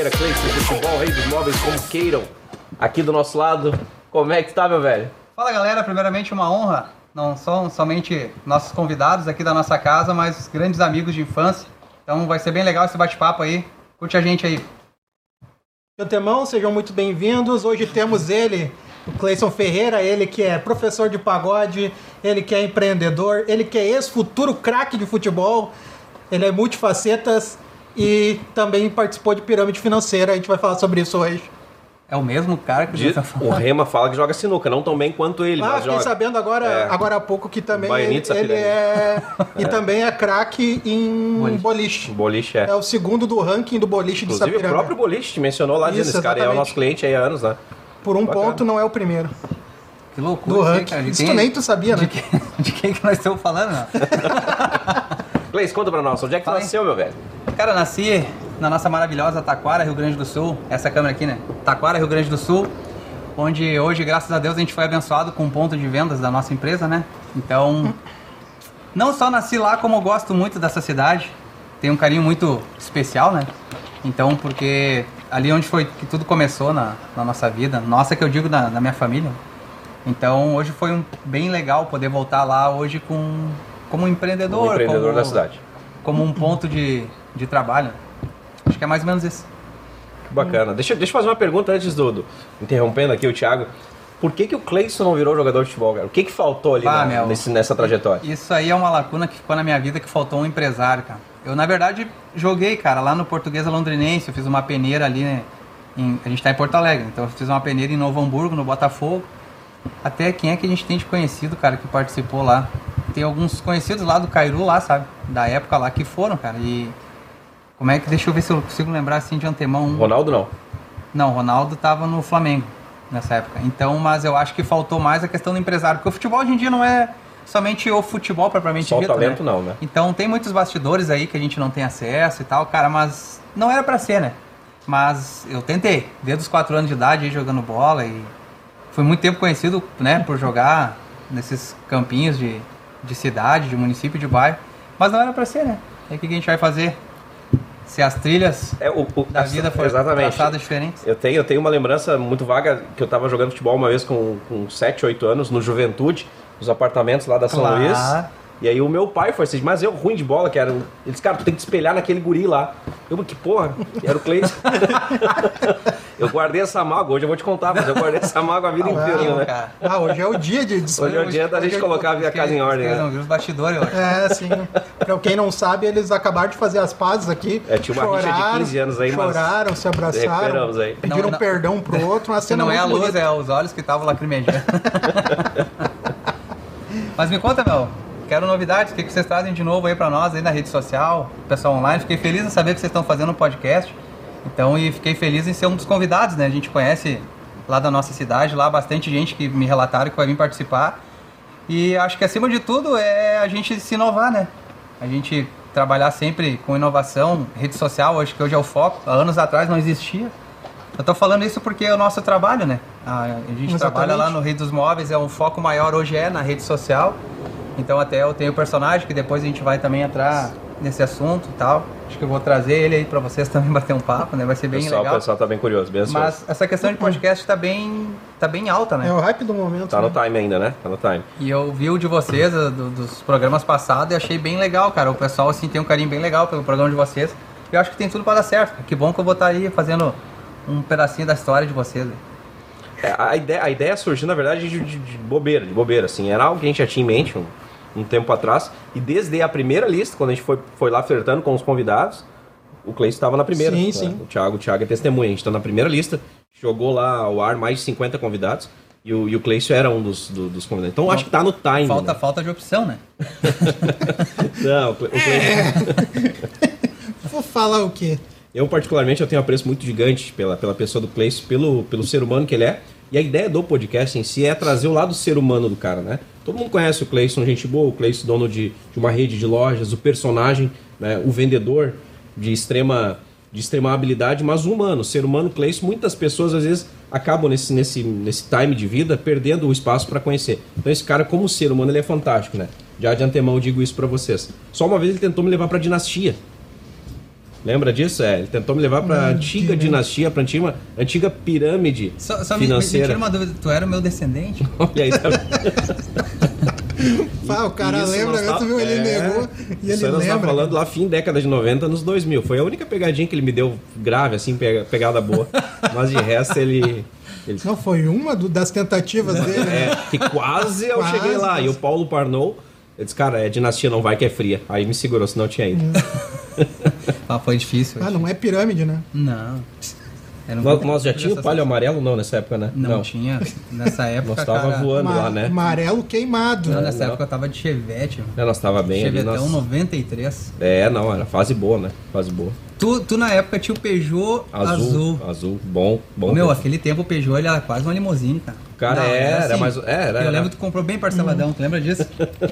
Ferreira, Cleison Futebol, Rei dos Móveis, como queiram. Aqui do nosso lado, como é que tá, meu velho? Fala galera, primeiramente uma honra. Não são somente nossos convidados aqui da nossa casa, mas os grandes amigos de infância. Então vai ser bem legal esse bate-papo aí. Curte a gente aí. De antemão, sejam muito bem-vindos. Hoje temos ele, o Cleison Ferreira, ele que é professor de pagode, ele que é empreendedor, ele que é ex-futuro craque de futebol, ele é multifacetas e também participou de pirâmide financeira. A gente vai falar sobre isso hoje. É o mesmo cara que De- você tá o. Rema fala que joga sinuca, não tão bem quanto ele, Ah, fiquei joga. sabendo agora, É. agora há pouco que também ele, ele é e também é craque em Boliche. boliche. Boliche é. É o segundo do ranking do boliche de Inclusive, o próprio boliche te mencionou lá, dizendo Isso, esse cara é o nosso cliente aí há anos, né? Por um Bacana. ponto não é o primeiro Que loucura do isso aí, ranking. cara. Isso quem- tu nem tu sabia, de né? quem, de quem que nós estamos falando, né? Gleice, conta pra nós, onde é que tu nasceu, meu velho? Cara, nasci na nossa maravilhosa Taquara, Rio Grande do Sul. Essa câmera aqui, né? Taquara, Rio Grande do Sul. Onde hoje, graças a Deus, a gente foi abençoado com um ponto de vendas da nossa empresa, né? Então, não só nasci lá, como eu gosto muito dessa cidade. Tem um carinho muito especial, né? Então, porque ali onde foi que tudo começou na, na nossa vida, nossa que eu digo na, na minha família. Então, hoje foi um, bem legal poder voltar lá hoje com, como empreendedor. Um empreendedor como, da cidade. Como um ponto de, de trabalho. Acho que é mais ou menos isso. Que bacana. Deixa, deixa eu fazer uma pergunta antes do, do- Interrompendo aqui o Thiago. Por que, que o Cleison não virou jogador de futebol, cara? O que, que faltou ali Ah, na- meu. nesse- nessa trajetória? Isso aí é uma lacuna que ficou na minha vida que faltou um empresário, cara. Eu, na verdade, joguei, cara, lá no Portuguesa Londrinense. Eu fiz uma peneira ali, né? em- a gente tá em Porto Alegre, então eu fiz uma peneira em Novo Hamburgo, no Botafogo. Até quem é que a gente tem de conhecido, cara, que participou lá? Tem alguns conhecidos lá do Cairu, lá, sabe? Da época lá que foram, cara. E. Como é que. Deixa eu ver se eu consigo lembrar assim de antemão. um- Ronaldo não. Não, Ronaldo estava no Flamengo nessa época. Então, mas eu acho que faltou mais a questão do empresário, porque o futebol hoje em dia não é somente o futebol propriamente Só o dito, talento né? não, né? Então, tem muitos bastidores aí que a gente não tem acesso e tal, cara, mas não era pra ser, né? Mas eu tentei, desde os 4 anos de idade jogando bola e fui muito tempo conhecido, né, por jogar nesses campinhos de, de cidade, de município, de bairro, mas não era pra ser, né? Aí o que a gente vai fazer? Se as trilhas É, o, o- da vida foram traçadas diferentes? Eu tenho, eu tenho uma lembrança muito vaga que eu tava jogando futebol uma vez com, com 7, 8 anos, no Juventude, nos apartamentos lá da São Claro. Luís. E aí o meu pai foi assim, mas eu ruim de bola, que era. Eles, cara, tu tem que espelhar naquele guri lá. Eu, que porra, era o Cleiton. eu guardei essa mágoa, hoje eu vou te contar, mas eu guardei essa mágoa a vida inteira, Não, né? cara. Ah, hoje é o dia de Hoje é o dia da gente colocar a minha casa em ordem, né? não os bastidores, eu. É, sim. Pra quem não sabe, eles acabaram de fazer as pazes aqui. É, tinha uma rixa de 15 anos aí, mas Choraram, se abraçaram. aí. Pediram Não, não- perdão pro outro. Cena não é a luz, bonita. é os olhos que estavam lacrimejando. Mas me conta, meu. Quero novidades. O que vocês trazem de novo aí pra nós aí na rede social, pessoal online? Fiquei feliz em saber que vocês estão fazendo um podcast. Então, e fiquei feliz em ser um dos convidados, né? A gente conhece lá da nossa cidade, lá bastante gente que me relataram que vai vir participar. E acho que acima de tudo é a gente se inovar, né? A gente trabalhar sempre com inovação, rede social, acho que hoje é o foco. Há anos atrás não existia. Eu tô falando isso porque é o nosso trabalho, né? A, a gente Exatamente. trabalha lá no Rede dos Móveis, é um foco maior hoje é na rede social. Então até eu tenho o personagem que depois a gente vai também entrar nesse assunto e tal. Acho que eu vou trazer ele aí pra vocês também bater um papo, né? Vai ser O bem pessoal, o legal. pessoal tá bem curioso, bem ansioso. Mas essa questão de podcast tá bem, tá bem alta, né? É o hype do momento. Tá no né? time ainda, né? Tá no time. E eu vi o de vocês, do- dos programas passados, e achei bem legal, cara. O pessoal, assim, tem um carinho bem legal pelo programa de vocês. E eu acho que tem tudo pra dar certo. Que bom que eu vou estar aí fazendo um pedacinho da história de vocês. É, a, ideia, a ideia surgiu, na verdade, de, de- de bobeira, de bobeira, assim. Era algo que a gente já tinha em mente um, um tempo atrás. E desde a primeira lista, quando a gente foi, foi lá flertando com os convidados, o Cleiton estava na primeira. Sim, né? sim. O Thiago, o Thiago é testemunha. A gente está na primeira lista. Jogou lá ao ar mais de 50 convidados. E o, e o Cleiton era um dos, do- dos convidados. Então acho que tá no time. Falta, né? falta de opção, né? Não, o Cle- o Cleiton. Vou falar o quê? Eu, particularmente, eu tenho um apreço muito gigante pela, pela pessoa do Cleiton, pelo, pelo ser humano que ele é. E a ideia do podcast em si é trazer o lado ser humano do cara, né? Todo mundo conhece o Cleison, gente boa, o Cleison, dono de, de uma rede de lojas, o personagem, né? o vendedor de extrema, de extrema habilidade, mas o humano, ser humano Cleison, muitas pessoas às vezes acabam nesse, nesse, nesse time de vida perdendo o espaço para conhecer. Então esse cara, como ser humano, ele é fantástico, né? Já de antemão digo isso pra vocês. Só uma vez ele tentou me levar pra dinastia. Lembra disso? É, ele tentou me levar pra Não, antiga que- dinastia, pra antiga, antiga pirâmide Só, só me, me financeira. tira uma dúvida, tu era o meu descendente? Olha aí, tá Pá, o cara Isso lembra, né? tá- tu viu? Ele é, negou e ele tava lembra. falando lá fim década de 90, nos 2000. Foi a única pegadinha que ele me deu grave, assim, pega- pegada boa. Mas de resto ele... ele Não, foi uma do- das tentativas dele. né? é, que quase eu Quase, cheguei lá. quase. E o Paulo Parnou, eu disse, cara, é dinastia não vai que é fria. Aí me segurou, senão eu tinha ido. Ah, foi difícil. Ah, não é pirâmide, né? Não. Era um Nós, já tinha o palho amarelo? Não, nessa época, né? Não, tinha. Nessa época, Nós tava cara... voando lá, né? Amarelo queimado. Não, nessa Não. época eu tava de Chevette, mano. É, nós tava bem ali. Chevetão Nós... 93. É, não, era fase boa, né? Fase boa. Tu, tu na época tinha o Peugeot azul. Azul. Azul, bom, bom. Meu, aquele tempo o Peugeot ele era quase uma limousine, cara. Cara, era, mas- é, era, Eu era. lembro que tu comprou bem parceladão, tu lembra disso?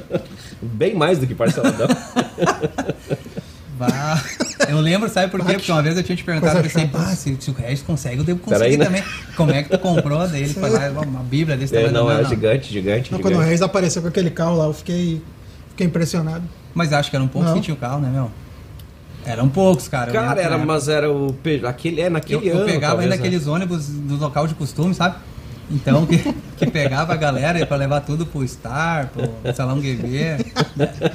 Bem mais do que parceladão. Bah. Eu lembro, sabe por quê? Porque uma vez eu tinha te perguntado, eu pensei, pá, se, se o Regis consegue, eu devo conseguir aí, né? também. Como é que tu comprou? Daí ele foi lá, uma bíblia desse É, tamanho. não, não, era não. gigante, gigante, Não, quando o gigante. Reis apareceu com aquele carro lá, eu fiquei, fiquei impressionado. Mas acho que eram poucos Não. que tinham o carro, né, meu? Eram poucos, cara. Eu Cara, era, mas era o. Pe- Aquele, é, Eu, naquele eu ano. pegava talvez, ainda né? aqueles ônibus do local de costume, sabe? Então, que, que pegava a galera pra levar tudo pro Star, pro Salão GB,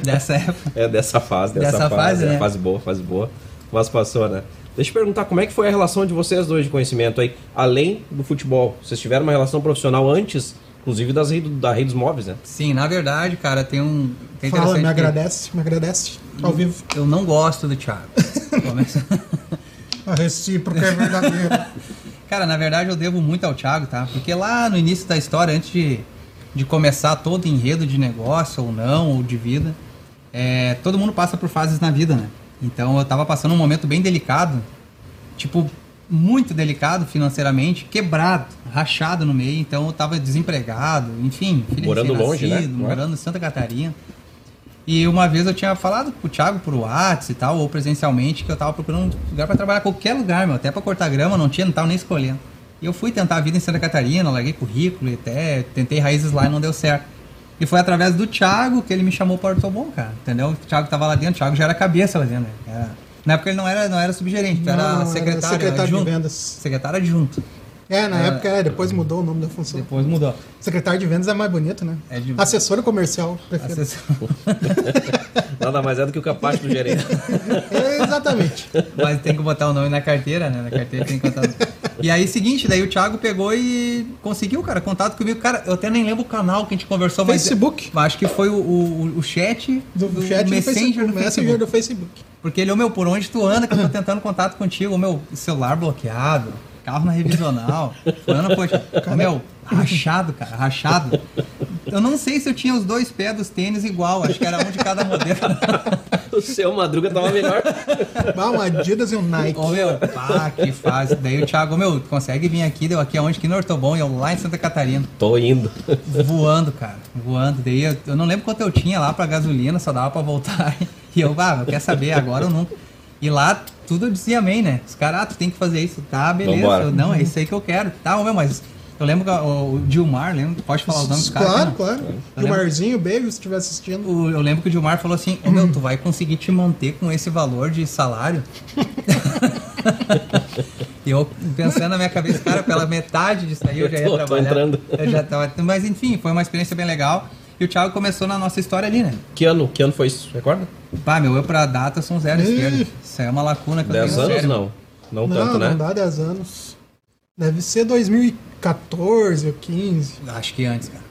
dessa época. É dessa fase, dessa, Dessa fase. fase, é, né? Fase boa, fase boa. Mas passou, né? Deixa eu perguntar, como é que foi a relação de vocês dois de conhecimento aí, além do futebol? Vocês tiveram uma relação profissional antes, inclusive das redes, da redes móveis, né? Sim, na verdade, cara, tem um. Tem Fala, me que agradece, me agradece. Ao vivo. Eu não gosto do Thiago. Começa- A recíproca é verdadeira. Cara, na verdade eu devo muito ao Thiago, tá? Porque lá no início da história, antes de, de começar todo enredo de negócio ou não, ou de vida, é, todo mundo passa por fases na vida, né? Então eu tava passando um momento bem delicado, tipo, muito delicado financeiramente, quebrado, rachado no meio, então eu tava desempregado, enfim, Morando longe, né? Morando em Santa Catarina. E uma vez eu tinha falado pro Thiago por WhatsApp e tal, ou presencialmente, que eu tava procurando um lugar pra trabalhar, qualquer lugar, meu, até pra cortar grama, não tinha, não tava nem escolhendo. E eu fui tentar a vida em Santa Catarina, larguei currículo e até tentei raízes lá e não deu certo. E foi através do Thiago que ele me chamou para o Ortobon, cara, entendeu? O Thiago tava lá dentro, o Thiago já era cabeça lá dentro, né? Era- Na época ele não era, não era subgerente, Não, era não, era secretário, secretário de vendas. Secretário adjunto. É, na É. época, é, depois mudou o nome da função. Depois mudou. Secretário de vendas é mais bonito, né? É de- Assessora comercial, prefiro. Assessor- Nada mais é do que o capaz do gerente. É, exatamente. Mas tem que botar o nome na carteira, né? Na carteira tem que botar. E aí, seguinte, daí o Thiago pegou e conseguiu, cara, contato comigo. Cara, eu até nem lembro o canal que a gente conversou, mas. Facebook. Mas acho que foi o, o, o chat Do, do, chat do Messenger Facebook, do Messenger Facebook. do Facebook. Porque ele, ô meu, por onde tu anda que eu tô tentando contato contigo? Ô meu, celular bloqueado, carro na revisional. Fulano, poxa, ô meu, rachado, cara, rachado. Eu não sei se eu tinha os dois pés dos tênis igual, acho que era um de cada modelo. o seu Madruga tava melhor. Ah, um Adidas e um Nike. Ô meu, pá, que fase. Daí o Thiago, meu, consegue vir aqui, deu aqui aonde? Aqui no Ortobon, eu lá em Santa Catarina. Tô indo. Voando, cara, voando. Daí eu, eu não lembro quanto eu tinha lá pra gasolina, só dava pra voltar. E eu, ah, eu quer saber, agora ou nunca. E lá tudo eu dizia amém, né? Os caras, ah, tu tem que fazer isso. Tá, beleza. Vambora. Eu, não, é isso aí que eu quero. Tá, meu, mas eu lembro que o, o Dilmar, lembra? Pode falar os nomes dos caras? Claro, né? claro. Gilmarzinho, beijo se estiver assistindo. O- eu lembro que o Dilmar falou assim: Ô meu, tu vai conseguir te manter com esse valor de salário? e eu pensando na minha cabeça, cara, pela metade disso aí eu já ia tô- tô trabalhar. entrando. Eu já tava, mas enfim, foi uma experiência bem legal. E o Thiago começou na nossa história ali, né? Que ano? Que ano foi isso? Recorda? Pá, meu, eu pra data são zero Ih. esquerda. Isso aí é uma lacuna que eu 10 tenho no anos? cérebro. Não. Não, Não, tanto, né? não dá 10 anos. Deve ser 2014 ou 15. Acho que antes, cara.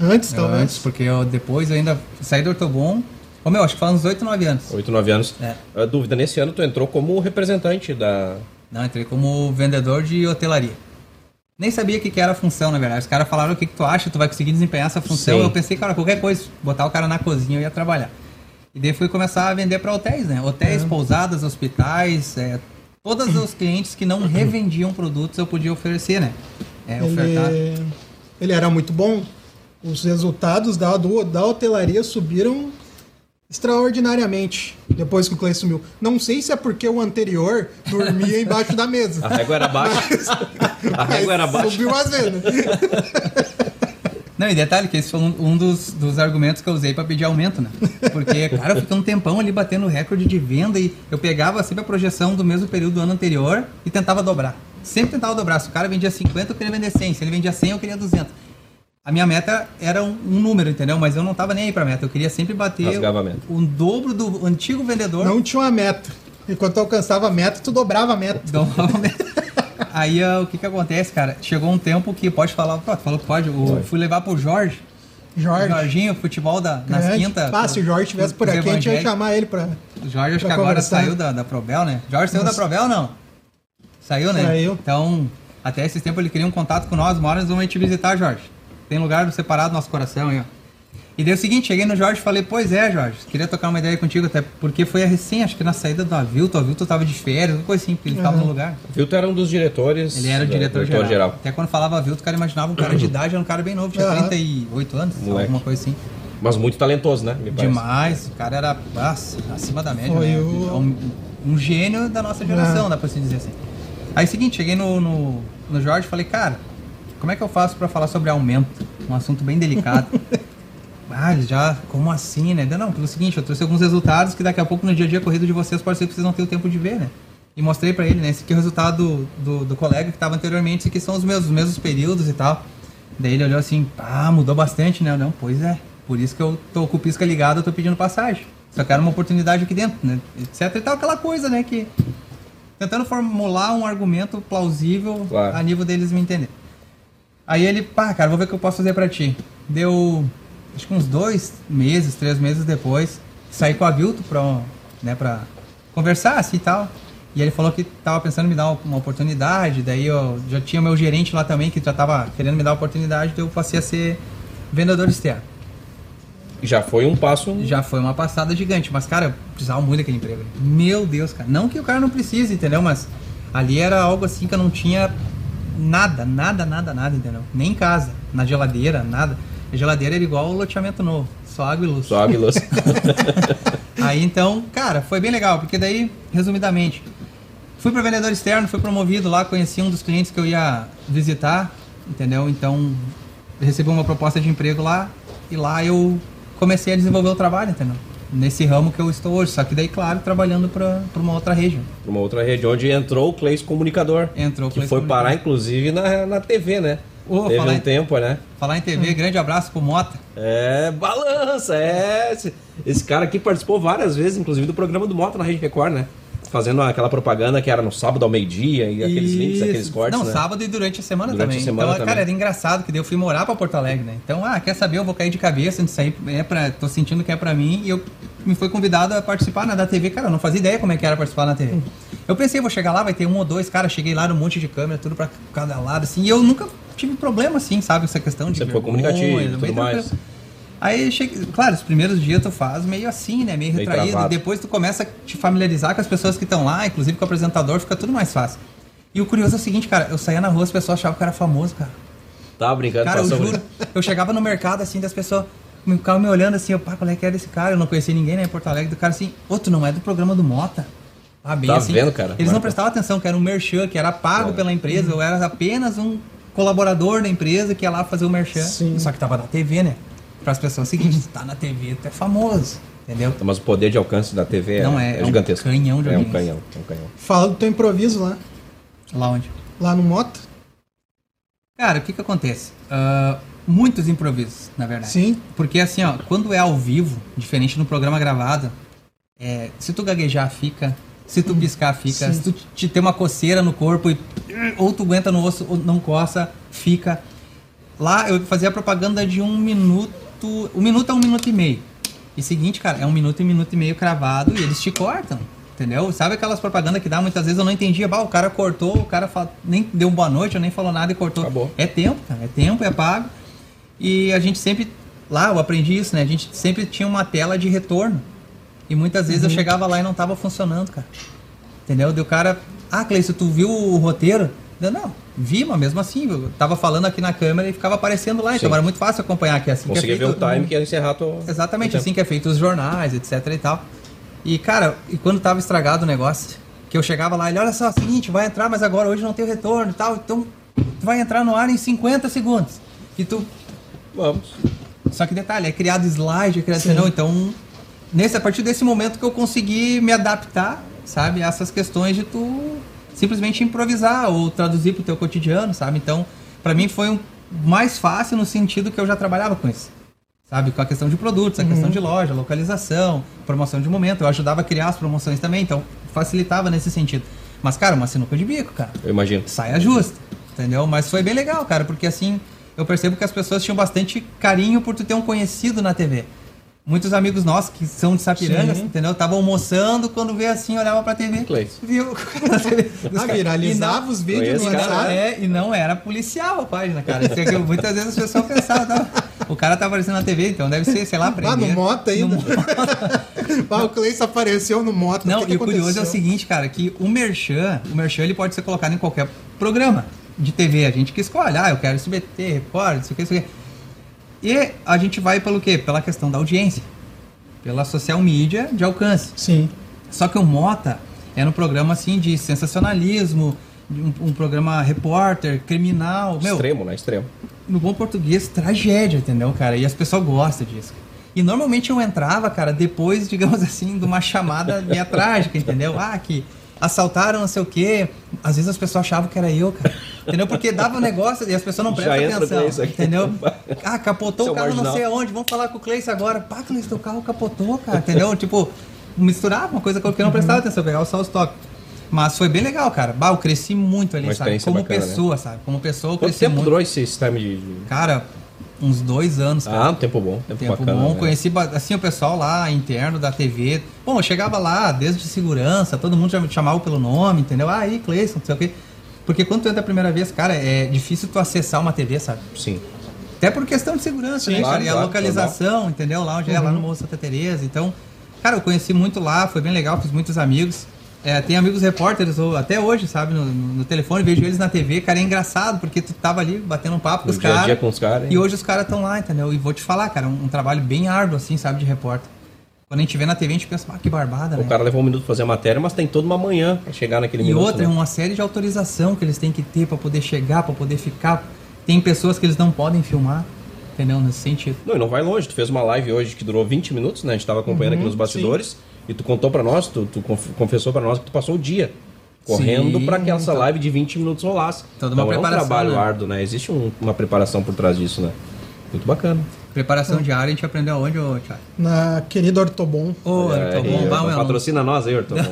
Antes, Eu talvez. antes, porque eu depois eu ainda saí do Ortobon. Ô meu, acho que faz uns 8, 9 anos. 8, 9 anos. É. A dúvida, nesse ano tu entrou como representante da. Não, entrei como vendedor de hotelaria. Nem sabia o que, que era a função, na verdade. Os caras falaram o que, que tu acha, tu vai conseguir desempenhar essa função. Sim. Eu pensei, cara, qualquer coisa, botar o cara na cozinha eu ia trabalhar. E daí fui começar a vender para hotéis, né? Hotéis, pousadas, hospitais, é, todos os clientes que não revendiam produtos eu podia oferecer, né? É, ofertar. Ele, ele era muito bom. Os resultados da, do- da hotelaria subiram extraordinariamente depois que o Clay sumiu. Não sei se é porque o anterior dormia embaixo da mesa. A régua era baixa. A régua era Mas baixa. Subiu as vendas. Não, e detalhe que esse foi um, um dos, dos argumentos que eu usei pra pedir aumento, né? Porque, cara, eu fiquei um tempão ali batendo recorde de venda e eu pegava sempre a projeção do mesmo período do ano anterior e tentava dobrar. Sempre tentava dobrar. Se o cara vendia 50, eu queria vender 100. Se ele vendia 100, eu queria 200. A minha meta era um, um número, entendeu? Mas eu não tava nem aí pra meta. Eu queria sempre bater Rasgava a meta. o, dobro do antigo vendedor. Não tinha uma meta. E quando tu alcançava a meta, tu dobrava a meta. Então, aí ah, o que que acontece, cara? Chegou um tempo que pode falar, pô, tu falou que pode. Eu fui levar pro Jorge. Jorge. Jorginho, futebol da, nas quintas. Ah, se o Jorge estivesse por aqui, a gente ia chamar ele pra. O Jorge acho pra que agora conversar. saiu da, da Probel, né? Jorge saiu Nossa. da Probel ou não? Saiu, né? Saiu. Então, até esse tempo ele queria um contato com nós, uma hora nós vamos te visitar, Jorge. Tem lugar separado no nosso coração aí, ó. E daí é o seguinte, cheguei no Jorge e falei, pois é, Jorge, queria tocar uma ideia contigo, até porque foi a recém, acho que na saída do Avilto, o Avilto tava de férias, uma coisa assim, porque ele estava Uhum. no lugar. O Vilto era um dos diretores. Ele era o diretor, diretor geral. Até quando falava Avilto, o cara imaginava um cara de idade, era um cara bem novo, tinha Aham. 38 anos, Moleque. alguma coisa assim. Mas muito talentoso, né? Demais, o cara era nossa, acima da média. Foi né? o- um, um gênio da nossa geração, É. dá pra se dizer assim. Aí, seguinte, cheguei no, no, no Jorge e falei, cara, como é que eu faço pra falar sobre aumento? Um assunto bem delicado. ah, já, como assim, né? Não, pelo seguinte, eu trouxe alguns resultados que daqui a pouco no dia a dia corrido de vocês pode ser que vocês não tenham tempo de ver, né? E mostrei pra ele, né? Esse aqui é o resultado do, do, do colega que tava anteriormente, esse aqui são os meus, os mesmos períodos e tal. Daí ele olhou assim, ah, mudou bastante, né? Eu, não, pois é. Por isso que eu tô com o pisca ligado, eu tô pedindo passagem. Só quero uma oportunidade aqui dentro, né? Etc e tal, aquela coisa, né? Que tentando formular um argumento plausível Claro. a nível deles me entender. Aí ele, pá, cara, vou ver o que eu posso fazer pra ti. Deu, acho que uns dois meses, três meses depois, saí com a Vilto pra, né, pra conversar assim e tal. E ele falou que tava pensando em me dar uma oportunidade, daí eu já tinha meu gerente lá também que já tava querendo me dar a oportunidade, daí eu passei a ser vendedor externo. Já foi um passo. Já foi uma passada gigante, mas cara, eu precisava muito daquele emprego. Meu Deus, cara. Não que o cara não precise, entendeu? Mas ali era algo assim que eu não tinha nada, nada, nada, nada, entendeu? Nem em casa, na geladeira, nada. A geladeira era igual o loteamento novo, só água e luz. Só água e luz. Aí então, cara, foi bem legal, porque daí, resumidamente, fui para vendedor externo, fui promovido lá, conheci um dos clientes que eu ia visitar, entendeu? Então, recebi uma proposta de emprego lá e lá eu comecei a desenvolver o trabalho, entendeu? Nesse ramo que eu estou hoje, só que daí, claro, trabalhando para uma outra região. Pra uma outra rede onde entrou o Cleis Comunicador. Entrou o Que Cleis foi parar, inclusive, na, na TV, né? Ô, Teve falar um em- tempo, né? Falar em TV, grande abraço pro Mota. É, balança, é. Esse, esse cara aqui participou várias vezes, inclusive, do programa do Moto na Rede Record, né? Fazendo aquela propaganda que era no sábado ao meio-dia e aqueles links, Isso. aqueles cortes, Não, né? sábado e durante a semana Durante também. a semana então, também. cara, era engraçado que daí eu fui morar pra Porto Alegre, né? Então, ah, quer saber, eu vou cair de cabeça nisso aí, é pra, tô sentindo que é pra mim, e eu me fui convidado a participar né, da TV, cara, eu não fazia ideia como é que era participar na TV. Eu pensei, vou chegar lá, vai ter um ou dois, cara, cheguei lá, um monte de câmera, tudo pra cada lado, assim, e eu nunca tive problema, assim, sabe, essa questão de Sempre foi comunicativo e tudo tranquilo. mais. Aí, cheguei, claro, os primeiros dias tu faz meio assim, né? Meio Meio retraído. travado. Depois tu começa a te familiarizar com as pessoas que estão lá, inclusive com o apresentador, fica tudo mais fácil. E o curioso é o seguinte, cara, eu saía na rua, as pessoas achavam que eu era famoso, cara. Tava brincando Cara, eu juro, eu chegava no mercado assim, das pessoas me- ficavam me olhando assim, eu, pá, qual é que é desse cara? Eu não conhecia ninguém, né, em Porto Alegre, do cara assim, ô, tu não é do programa do Mota? Ah, bem Tá assim. vendo, cara? Eles não prestavam atenção que era um merchan, que era pago É. pela empresa, eu era apenas um colaborador da empresa que ia lá fazer o merchan. Sim. Só que tava na TV, né? Para as pessoas, o seguinte, tá na TV, tu é famoso, entendeu? Mas o poder de alcance da TV é, Não é, é é um gigantesco. canhão de É um canhão, é um canhão. Fala do teu improviso lá. Lá onde? Lá no Moto. Cara, o que que acontece? Ah, muitos improvisos, na verdade. Sim. Porque assim, ó, quando é ao vivo, diferente no programa gravado, é, se tu gaguejar, fica. Se tu piscar, fica. Sim. Se tu te ter uma coceira no corpo e ou tu aguenta no osso ou não coça, fica. Lá eu fazia propaganda de um minuto. Um minuto a um minuto e meio. E seguinte, cara, é um minuto e minuto e meio cravado e eles te cortam. Entendeu? Sabe aquelas propagandas que dá muitas vezes eu não entendia. Bah, o cara cortou, o cara nem deu um boa noite, ou nem falou nada e cortou. Acabou. É tempo, cara. É tempo, é pago. E a gente sempre. Lá eu aprendi isso, né? A gente sempre tinha uma tela de retorno. E muitas vezes eu chegava lá e não tava funcionando, cara. Entendeu? Deu cara. Ah, Cleiton, tu viu o roteiro? Eu, não, vi, mas mesmo assim, eu tava falando aqui na câmera e ficava aparecendo lá. Então Sim. era muito fácil acompanhar aqui assim. é Consegui ver feito- o time que ia encerrar teu... Exatamente, assim que é feito os jornais, etc e tal. E, cara, e quando tava estragado o negócio, que eu chegava lá, ele, olha só, é o seguinte, vai entrar, mas agora hoje não tem o retorno e tal, então tu vai entrar no ar em 50 segundos. E tu Vamos. Só que detalhe, é criado slide, é criado. Não, então, nesse, a partir desse momento que eu consegui me adaptar, sabe, a essas questões de tu simplesmente improvisar ou traduzir pro teu cotidiano, sabe? Então, para mim foi um, mais fácil no sentido que eu já trabalhava com isso. Sabe, com a questão de produtos, a questão de loja, localização, promoção de momento. Eu ajudava a criar as promoções também, então facilitava nesse sentido. Mas, cara, uma sinuca de bico, cara. Eu imagino. Saia justa, entendeu? Mas foi bem legal, cara, porque assim, eu percebo que as pessoas tinham bastante carinho por tu ter um conhecido na TV. Muitos amigos nossos que são de Sapiranga, Sim. entendeu? Estavam almoçando, quando vê assim, olhava pra TV. Cleiton. Viu? Ah, viralizava E não- os vídeos no WhatsApp. é, e não era policial a página, cara. Isso é que muitas vezes as pessoas pensavam, não, o cara tá aparecendo na TV, então deve ser, sei lá, Lá prender. no Mota ainda. No. Ah, o Cleiton apareceu no Mota. Não, o que e que o curioso é o seguinte, cara, que o Merchan, o Merchan ele pode ser colocado em qualquer programa de TV. A gente que escolhe, ah, eu quero SBT, Record, isso aqui, isso aqui. E a gente vai pelo quê? Pela questão da audiência. Pela social media de alcance. Sim. Só que o Mota era um programa assim de sensacionalismo, um, um programa repórter, criminal. Meu, Extremo, né? Extremo. no bom português, tragédia, entendeu, cara? E as pessoas gostam disso. E normalmente eu entrava, cara, depois, digamos assim, de uma chamada meia trágica, entendeu? Ah, que assaltaram não sei o quê. Às vezes as pessoas achavam que era eu, cara. Entendeu? Porque dava um negócio e as pessoas não prestam atenção. isso aqui. Entendeu? Ah, capotou Seu o carro não marginal. sei aonde. Vamos falar com o Cleiton agora. Pá, Cleiton, teu carro capotou, cara. Entendeu? tipo, misturava uma coisa que eu não prestava atenção, pegava só os toques. Mas foi bem legal, cara. Bah, eu cresci muito ali, Uma sabe? Como bacana, né? pessoa, sabe? Como pessoa, eu Quanto cresci tempo muito. durou esse time de- Cara, uns dois anos, cara. Ah, um tempo bom. Tempo, Tempo bacana. bom, né? conheci assim o pessoal lá interno da TV. Bom, eu chegava lá, desde segurança, todo mundo já me chamava pelo nome, entendeu? Ah, aí, Cleison, não sei o quê. Porque quando tu entra a primeira vez, cara, é difícil tu acessar uma TV, sabe? Sim. Até por questão de segurança, Sim, né, cara? claro, e a claro, localização, entendeu? Lá onde é, lá no Morro Santa Teresa. Então, cara, eu conheci muito lá, foi bem legal, fiz muitos amigos. É, tem amigos repórteres, até hoje, sabe, no, no- telefone, vejo eles na TV, cara, é engraçado, porque tu tava ali batendo um papo com os dia caras. dia com os caras. E hoje os caras estão lá, entendeu? E vou te falar, cara, um, um trabalho bem árduo, assim, sabe, de repórter. Quando a gente vê na TV, a gente pensa, ah, que barbada, O né? cara levou um minuto pra fazer a matéria, mas tem toda uma manhã pra chegar naquele E minuto. outra, é né? uma série de autorização que eles têm que ter pra poder chegar, pra poder ficar. Tem pessoas que eles não podem filmar, entendeu? Nesse sentido. Não, e não vai longe. Tu fez uma live hoje que durou 20 minutos, né? A gente tava acompanhando aqui nos bastidores. E tu contou pra nós, tu, tu conf- confessou pra nós que tu passou o dia correndo pra que essa então. live de 20 minutos rolasse. Toda uma então é um preparação, trabalho né? árduo, né? Existe um- uma preparação por trás disso, né? Muito bacana. Preparação diária, a gente aprendeu aonde, ô Thiago? Na querida Ortobon. Ô, bom, ó, vá, meu. patrocina nós aí, Arthur.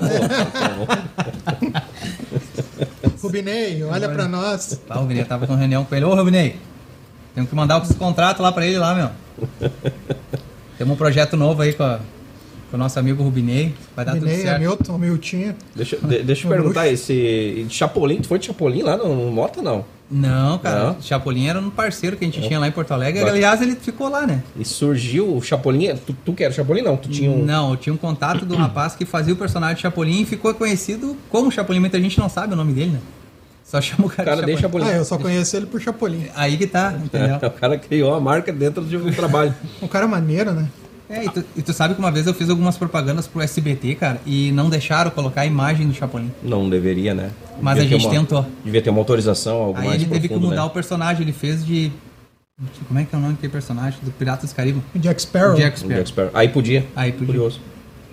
Rubinei, olha pra nós. Tá, o Rubinei tava com reunião com ele. Ô, Rubinei, temos que mandar os contratos lá pra ele lá, meu. Temos um projeto novo aí com, a- com o nosso amigo Rubinei. Vai dar tudo Rubinei, certo. Hamilton, deixa, de- deixa eu perguntar, esse de Chapolin, tu foi de Chapolin lá no, no Mota, não? Não, cara. Não? Chapolin era um parceiro que a gente tinha lá em Porto Alegre. Aliás, ele ficou lá, né? E surgiu o Chapolin, tu, tu que era Chapolin, não? Tu tinha um... Não, eu tinha um contato do rapaz que fazia o personagem de Chapolin e ficou conhecido como Chapolin. Muita gente não sabe o nome dele, né? Só chama o O cara, cara de Chapolin. Chapolin. Ah, eu só conheço ele por Chapolin. Aí que tá, entendeu? o cara criou a marca dentro do trabalho. Um cara maneiro, né? É, e tu, e tu sabe que uma vez eu fiz algumas propagandas pro SBT, cara, e não deixaram colocar a imagem do Chapolin. Não deveria, né? Mas Devia a gente tentou. Devia ter uma autorização, algo Aí mais ele teve que profundo, mudar né? o personagem, ele fez de. Como é que é o nome daquele personagem? Do Piratas do Caribe? Jack Sparrow. Jack Sparrow. Jack Sparrow. Aí podia. Aí podia. Curioso.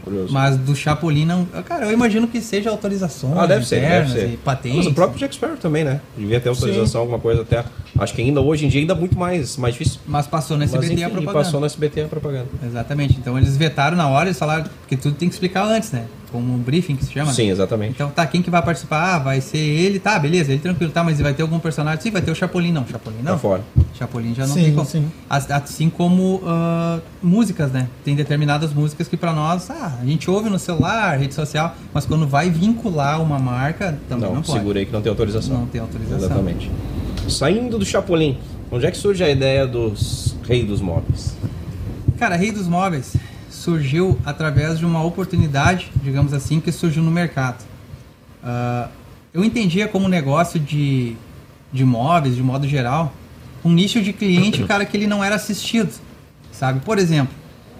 Curioso. Mas do Chapolin não. Cara, eu imagino que seja autorizações ah, deve ser, deve ser. e patentes. Mas o próprio Jack Sparrow também, né? Devia ter autorização, alguma coisa até. Acho que ainda hoje em dia ainda muito mais, mais difícil. Mas passou no Mas SBT enfim, a e propaganda. passou no SBT a propaganda. Exatamente. Então eles vetaram na hora, eles falaram que tudo tem que explicar antes, né? Como um briefing que se chama. né? Sim, exatamente. Então tá, quem que vai participar? Ah, vai ser ele, tá, beleza, ele tranquilo, tá, mas vai ter algum personagem? Sim, vai ter o Chapolin, não. Chapolin não. Tá fora. Chapolin já não Sim, tem como. sim. As- Assim como ah, músicas, né? Tem determinadas músicas que pra nós, ah, a gente ouve no celular, rede social, mas quando vai vincular uma marca, também não, Não, pode. segura aí que não tem autorização. Não tem autorização. Exatamente. Saindo do Chapolin, onde é que surge a ideia dos Rei dos Móveis? Cara, Rei dos Móveis surgiu através de uma oportunidade, digamos assim, que surgiu no mercado. Ah, eu entendia como negócio de, de móveis, de modo geral, um nicho de cliente, cara, que ele não era assistido, sabe? Por exemplo,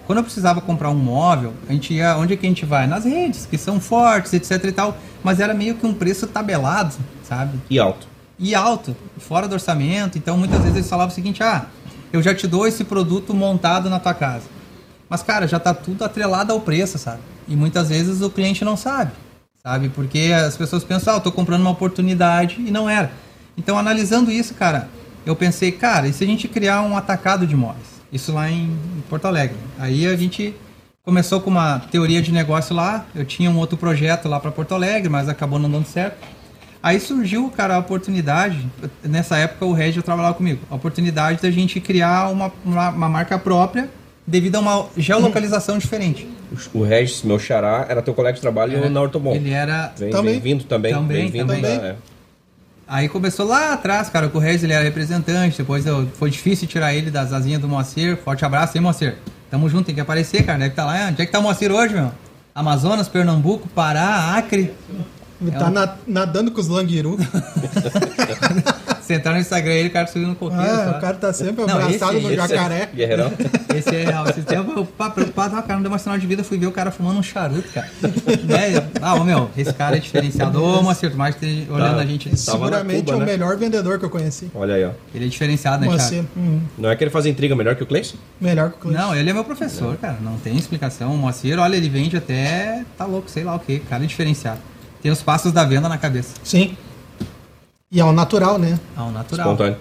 quando eu precisava comprar um móvel, a gente ia, onde é que a gente vai? Nas redes, que são fortes, etc e tal, mas era meio que um preço tabelado, sabe? E alto. E alto, fora do orçamento. Então muitas vezes eles falavam o seguinte: ah, eu já te dou esse produto montado na tua casa. Mas, cara, já tá tudo atrelado ao preço, sabe? E muitas vezes o cliente não sabe, sabe? Porque as pessoas pensam, ah, eu tô comprando uma oportunidade e não era. Então, analisando isso, cara, eu pensei, cara, e se a gente criar um atacado de imóveis? Isso lá em Porto Alegre. Aí a gente começou com uma teoria de negócio lá. Eu tinha um outro projeto lá para Porto Alegre, mas acabou não dando certo. Aí surgiu, cara, a oportunidade. Nessa época o Regis trabalhava comigo. A oportunidade da gente criar uma, uma, uma marca própria devido a uma geolocalização diferente. O Regis, meu xará, era teu colega de trabalho É, na Ortobon. Ele era. Bem-vindo também. Também, Bem-vindo. também. tá, é. Aí começou lá atrás, cara, com o Regis ele era representante, depois eu, foi difícil tirar ele das asinhas do Moacir. Forte abraço aí, Moacir. Tamo junto, tem que aparecer, cara. Deve estar lá. Onde é que tá o Moacir hoje, meu? Amazonas, Pernambuco, Pará, Acre. Ele É tá um- na- nadando com os languiru. Você entrar no Instagram ele, o cara subindo no coqueiro. Ah, sabe? o cara tá sempre Não, abraçado esse- no esse- jacaré. Guerreirão. Esse é real. Esse tempo eu pá, preocupado, ah, cara, não deu uma sinal de vida, fui ver o cara fumando um charuto, cara. né? Ah, ô meu, esse cara é diferenciado. Ô, Moacir, tu mais olhando Tá. a gente. Esse seguramente Cuba, é o né? melhor vendedor que eu conheci. Olha aí, ó. Ele é diferenciado, né, Você, Thiago? hum, Não é que ele faz intriga melhor que o Cleison? melhor que o Cleiton. Não, ele é meu professor, cara. Não tem explicação. O Moacir, olha, ele vende até. Tá louco, sei lá o que. Cara é diferenciado. Tem os passos da venda na cabeça. Sim. E é o natural, né? Ao natural. Espontâneo.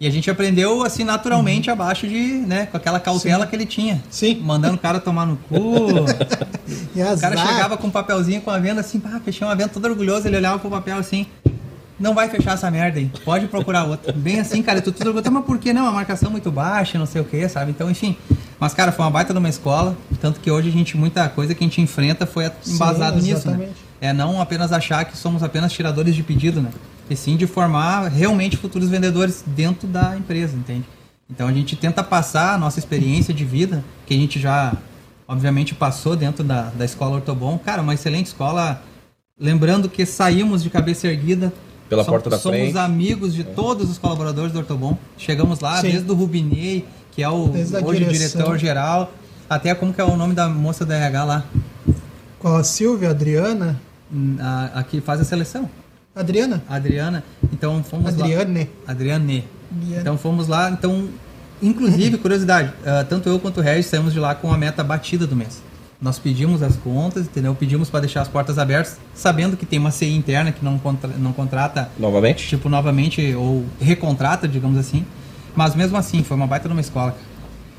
E a gente aprendeu assim naturalmente abaixo de, né, com aquela cautela que ele tinha. Sim. Mandando o cara tomar no cu. E O cara chegava com um papelzinho com a venda assim, pá, fechei uma venda todo orgulhoso, ele olhava pro papel assim, não vai fechar essa merda aí, pode procurar outra. Bem assim, cara, tu tudo orgulhoso, mas por que não? A marcação muito baixa, não sei o que, sabe? Então, enfim. Mas, cara, foi uma baita de uma escola, tanto que hoje a gente, muita coisa que a gente enfrenta foi embasado Sim, nisso, né? É não apenas achar que somos apenas tiradores de pedido, né? E sim de formar realmente futuros vendedores dentro da empresa, entende? Então a gente tenta passar a nossa experiência de vida, que a gente já, obviamente, passou dentro da, da escola Ortobon. Cara, uma excelente escola. Lembrando que saímos de cabeça erguida. Pela Som- porta da somos frente. amigos de todos os colaboradores do Ortobon. Chegamos lá, Sim. desde o Rubinei, que é o Desde hoje o diretor-geral, até como que é o nome da moça da RH lá, Com a Silvia, a Adriana. hum, a, a que faz a seleção. Adriana? Adriana. Então fomos lá. Adriane. Adriane. Adriane. Então fomos lá, então, inclusive, curiosidade, ah, tanto eu quanto o Regis saímos de lá com a meta batida do mês. Nós pedimos as contas, entendeu? Pedimos para deixar as portas abertas, sabendo que tem uma CI interna que não, contra- não contrata, Novamente? tipo, novamente, ou recontrata, digamos assim. Mas mesmo assim, foi uma baita numa escola.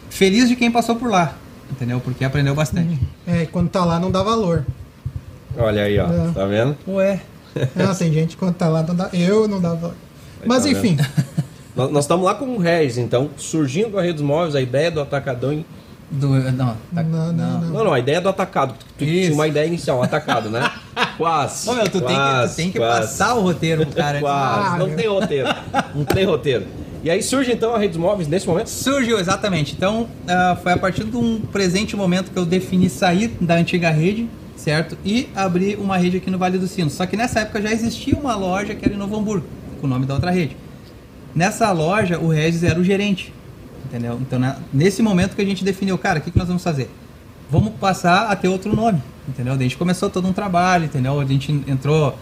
Feliz de quem passou por lá, entendeu? Porque aprendeu bastante. É, quando tá lá não dá valor. Olha aí, ó. É. Tá vendo? Ué, Não, tem gente que quando tá lá não dá. Eu não dá valor. Mas tá enfim, Nós nós estamos lá com o Regis, então, surgindo com a Rede dos Móveis, a ideia do atacadão. Em... do, não, tá- Não, não, não. Não, não, a ideia do atacado. Tu, Isso. tinha uma ideia inicial, um atacado, né? Quase. Ô, meu, tu, tem que, tu quase, tem que quase. passar o roteiro pro cara. Quase. Ah, não meu. tem roteiro. Não tem roteiro. E aí surge então a Rede dos Móveis nesse momento? Surgiu, exatamente. Então, ah, foi a partir de um presente momento que eu defini sair da antiga rede, certo? E abrir uma rede aqui no Vale do Sino. Só que nessa época já existia uma loja que era em Novo Hamburgo, com o nome da outra rede. Nessa loja, o Regis era o gerente, entendeu? Então, na- nesse momento que a gente definiu, cara, o que, que nós vamos fazer? Vamos passar a ter outro nome, entendeu? Daí a gente começou todo um trabalho, entendeu? A gente entrou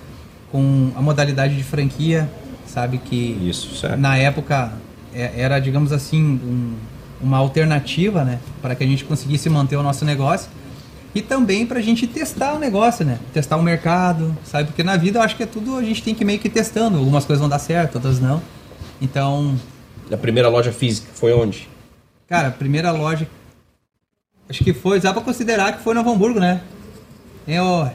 com a modalidade de franquia, sabe? Que Isso, certo. na época é- era, digamos assim, um- uma alternativa, né, para que a gente conseguisse manter o nosso negócio e também para a gente testar o negócio, né, testar o mercado, sabe? Porque na vida eu acho que é tudo a gente tem que meio que ir testando. Algumas coisas vão dar certo, outras não. Então, A primeira loja física foi onde? cara, a primeira loja, acho que foi, dá para considerar que foi Novo Hamburgo, né? É, ó,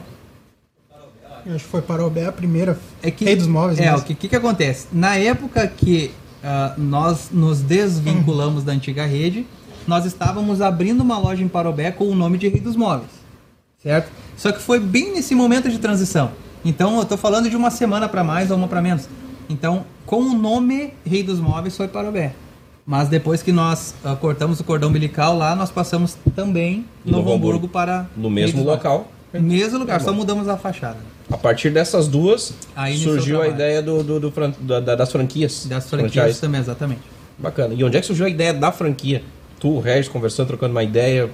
acho que foi para o Bé a primeira É que, rei dos móveis. É, mesmo. o que, que, que acontece? Na época que ah, nós nos desvinculamos da antiga rede, nós estávamos abrindo uma loja em Parobé com o nome de Rei dos Móveis. Certo? Só que foi bem nesse momento de transição. Então, eu estou falando de uma semana para mais ou uma para menos. Então, com o nome Rei dos Móveis foi Parobé. Mas depois que nós ah, cortamos o cordão umbilical lá, nós passamos também Em Novo, Hamburgo Hamburgo. para No mesmo local. Mesmo lugar, Tá só mudamos a fachada. A partir dessas duas, surgiu o a ideia do, do- do fran- da- da- das franquias. Das franquias Franchise. também, exatamente. Bacana. E onde é que surgiu a ideia da franquia? Tu, o Regis, conversando, trocando uma ideia.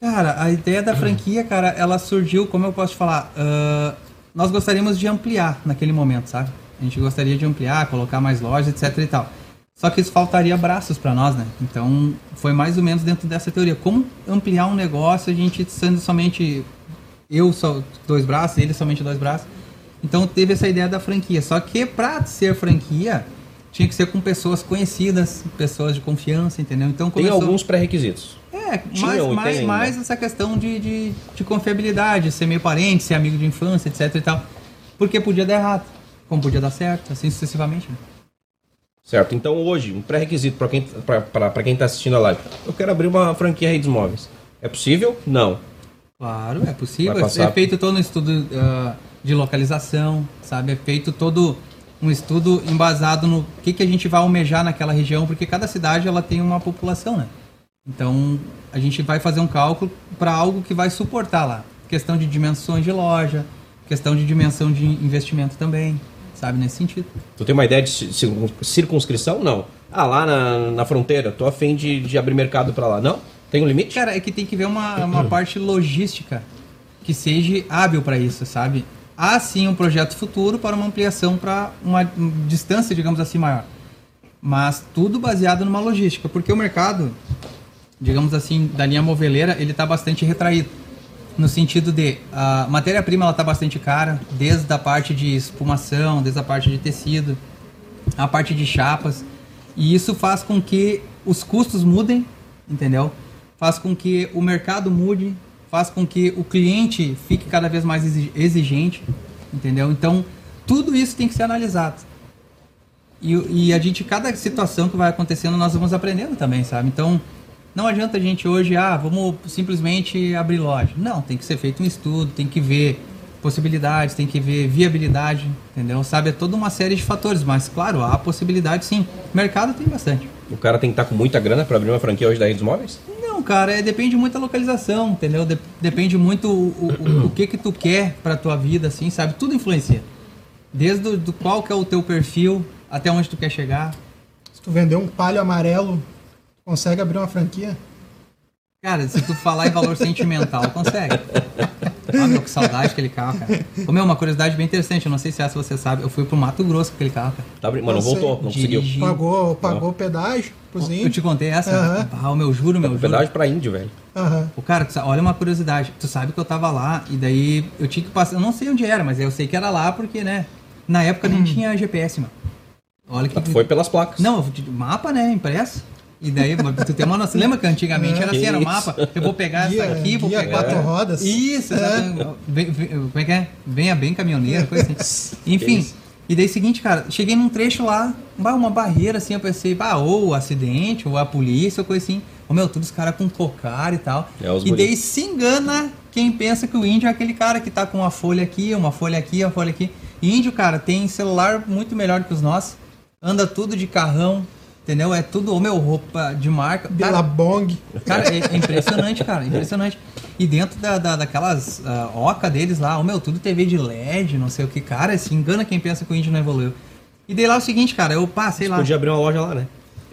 Cara, a ideia da franquia, cara, ela surgiu, como eu posso te falar, ah, nós gostaríamos de ampliar naquele momento, sabe? A gente gostaria de ampliar, colocar mais lojas, etc e tal. Só que isso faltaria braços para nós, né? Então, foi mais ou menos dentro dessa teoria. Como ampliar um negócio, a gente sendo somente eu só dois braços, ele somente dois braços. Então, teve essa ideia da franquia. Só que para ser franquia, tinha que ser com pessoas conhecidas, pessoas de confiança, entendeu? Então, Tem começou... alguns pré-requisitos. É, mais, mais, tem mais essa questão de, de, de confiabilidade, ser meio parente, ser amigo de infância, etc e tal. Porque podia dar errado, como podia dar certo, assim sucessivamente. né? Certo? Então hoje, um pré-requisito para quem, pra quem tá assistindo a live. Eu quero abrir uma franquia Redes Móveis. É possível? Não. Claro, é possível. É feito todo um estudo ah, de localização, sabe? É feito todo um estudo embasado no que, que a gente vai almejar naquela região, porque cada cidade ela tem uma população, né? Então a gente vai fazer um cálculo para algo que vai suportar lá. Questão de dimensões de loja, questão de dimensão de investimento também, sabe? Nesse sentido. Tu tem uma ideia de ci- circun- circunscrição? Não. Ah, lá na, na fronteira, tô afim de, de abrir mercado para lá. Não? Tem um limite? Cara, é que tem que ver uma, uma parte logística que seja hábil para isso, sabe? Há sim um projeto futuro para uma ampliação para uma um, distância, digamos assim, maior. Mas tudo baseado numa logística, porque o mercado, digamos assim, da linha moveleira, ele está bastante retraído. No sentido de a matéria-prima ela está bastante cara, desde a parte de espumação, desde a parte de tecido, a parte de chapas. E isso faz com que os custos mudem, entendeu? Faz com que o mercado mude, faz com que o cliente fique cada vez mais exi- exigente, entendeu? Então, tudo isso tem que ser analisado. E, e a gente, cada situação que vai acontecendo, nós vamos aprendendo também, sabe? Então, não adianta a gente hoje, ah, vamos simplesmente abrir loja. Não, tem que ser feito um estudo, tem que ver possibilidades, tem que ver viabilidade, entendeu? Sabe, é toda uma série de fatores, mas claro, há possibilidade sim. Mercado tem bastante. O cara tem que estar com muita grana para abrir uma franquia hoje da Redes Móveis? Não, cara, é, depende muito da localização, entendeu? De- depende muito o, o, o que que tu quer pra tua vida, assim, sabe? Tudo influencia. Desde do, do qual que é o teu perfil, até onde tu quer chegar. Se tu vender um palho amarelo, consegue abrir uma franquia? Cara, se tu falar em valor sentimental, consegue. Ah, meu, que saudade daquele carro, cara. Ô, meu, uma curiosidade bem interessante, eu não sei se essa você sabe, eu fui pro Mato Grosso com aquele carro, cara. Tá abri- Mas não voltou, não conseguiu. Dirigi. Pagou, pagou pedágio pros Eu te contei essa? Aham. Ah, meu, juro, meu, juro. Pedágio para índio, velho. Aham. O cara, olha uma curiosidade. Tu sabe que eu tava lá e daí eu tinha que passar. Eu não sei onde era, mas eu sei que era lá porque, né? Na época nem tinha GPS, mano. Olha que. Mas tu foi pelas placas. Não, mapa, né? Impresso. E daí, tu tem uma noção. Lembra que antigamente era assim, era Isso. mapa? Eu vou pegar Guia- essa aqui, vou pegar. quatro rodas. Isso, É. exatamente. Vem- vem- como é que é? Venha bem caminhoneiro, coisa assim. Enfim. E daí, seguinte, cara, cheguei num trecho lá, uma barreira assim, eu pensei, bah, ou acidente, ou a polícia, ou coisa assim. Ô meu, todos os caras com cocar e tal. É, e daí se engana quem pensa que o índio é aquele cara que tá com uma folha aqui, uma folha aqui, uma folha aqui. Índio, cara, tem celular muito melhor que os nossos. Anda tudo de carrão, entendeu? É tudo, ô meu, roupa de marca. Cara, Billabong. Cara, é, é impressionante, cara, impressionante. E dentro da, da- daquelas ah, oca deles lá, o meu, tudo TV de LED, não sei o que, cara, se engana quem pensa que o índio não evoluiu. E daí lá é o seguinte, cara, eu passei lá. Podia abrir uma loja lá, né?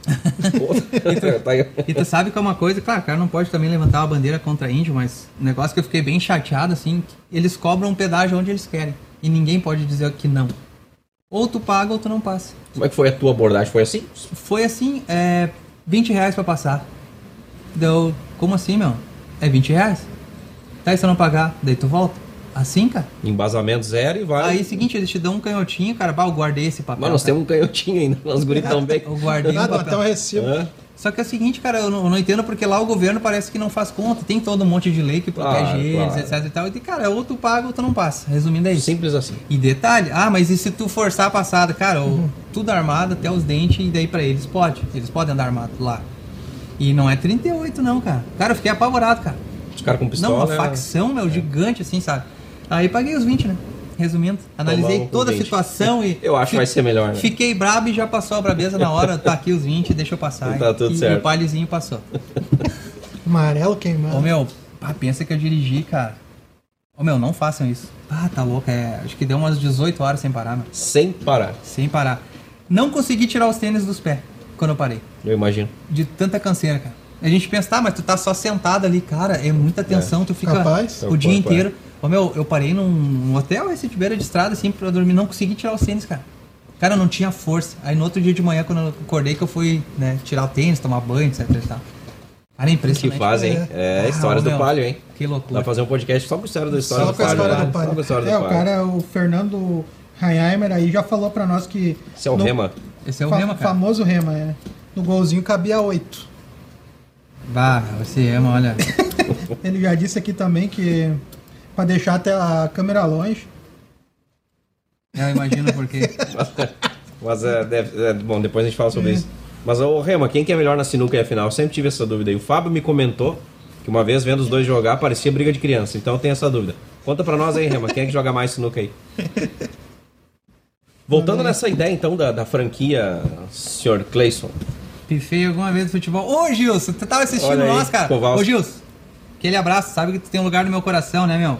Pô, tá aí. E tu sabe que é uma coisa, claro, o cara não pode também levantar uma bandeira contra índio, mas um negócio que eu fiquei bem chateado, assim, eles cobram um pedágio onde eles querem. E ninguém pode dizer que não. Ou tu paga ou tu não passa. Como é que foi a tua abordagem? Foi assim? Foi assim, é 20 reais pra passar. Deu, como assim, meu? É 20 reais? Tá, e se eu não pagar, daí tu volta? Assim, cara? Embasamento zero e vai. Aí, seguinte, eles te dão um canhotinho, cara, bah, eu guardei esse papel. Mas nós cara. temos um canhotinho ainda, nós guris também. Eu guardei um Nada, papel. até um recibo. Hã? Só que é o seguinte, cara, eu não, eu não entendo porque lá o governo parece que não faz conta. Tem todo um monte de lei que protege Claro, eles, claro. etc e tal. E, cara, ou tu paga ou tu não passa. Resumindo é isso. Simples assim. E detalhe, ah, mas e se tu forçar a passada? Cara, o- tudo armado até os dentes e daí pra eles pode. Eles podem andar armado lá. E não é 38 não, cara. Cara, eu fiquei apavorado, cara. Os caras com pistola. não, uma né? facção, meu, gigante assim, sabe? Aí paguei os 20, né? Resumindo, analisei Tomamos toda a 20. situação e... Eu acho que vai ser melhor, né? Fiquei brabo e já passou a brabeza na hora. Tá aqui os 20, deixa eu passar. Tá tudo e, certo. E o palhozinho passou. Amarelo queimado. Ô meu, pá, pensa que eu dirigi, cara. Ô meu, não façam isso. Ah, tá louco, é. Acho que deu umas 18 horas sem parar, meu. Sem parar, Sem parar. Não consegui tirar os tênis dos pés quando eu parei. eu imagino. De tanta canseira, cara. A gente pensa, tá, mas tu tá só sentado ali, cara, é muita tensão, tu fica Capaz. o dia inteiro. Ô meu, eu parei num, hotel esse de beira de estrada, assim, pra dormir, não consegui tirar os tênis, cara. Cara, eu não tinha força. Aí no outro dia de manhã, quando eu acordei, que eu fui né, tirar o tênis, tomar banho, etc e tal. Cara, é Que impressionante. fazem, hein? É, histórias Ah, do meu, Palio, hein? Que Dá loucura. pra fazer um podcast só com história da história Só do com a Palio. história né? do Só com a Palio. história É, do o Palio. cara, o Fernando Reinheimer aí já falou pra nós que. Esse é o no Rema. Esse é o fa- Rema, cara. famoso Rema, é. No golzinho cabia oito. Bah, esse Rema, olha. Ele já disse aqui também que. Pra deixar até a câmera longe. eu imagino porque. Mas é, deve- é, bom, depois a gente fala sobre isso. Mas o Rema, quem que é melhor na sinuca e a final? Eu sempre tive essa dúvida. E o Fábio me comentou que uma vez vendo os dois jogar parecia briga de criança. Então tem essa dúvida. Conta pra nós aí, Rema, quem é que joga mais sinuca aí? Voltando nessa ideia então da, da franquia, Sr. Clayson. Pifei alguma vez no futebol. Ô, Gilson, tu tava assistindo nós, cara. Kowalski. Ô, Gilson, aquele abraço, sabe que tu tem um lugar no meu coração, né, meu?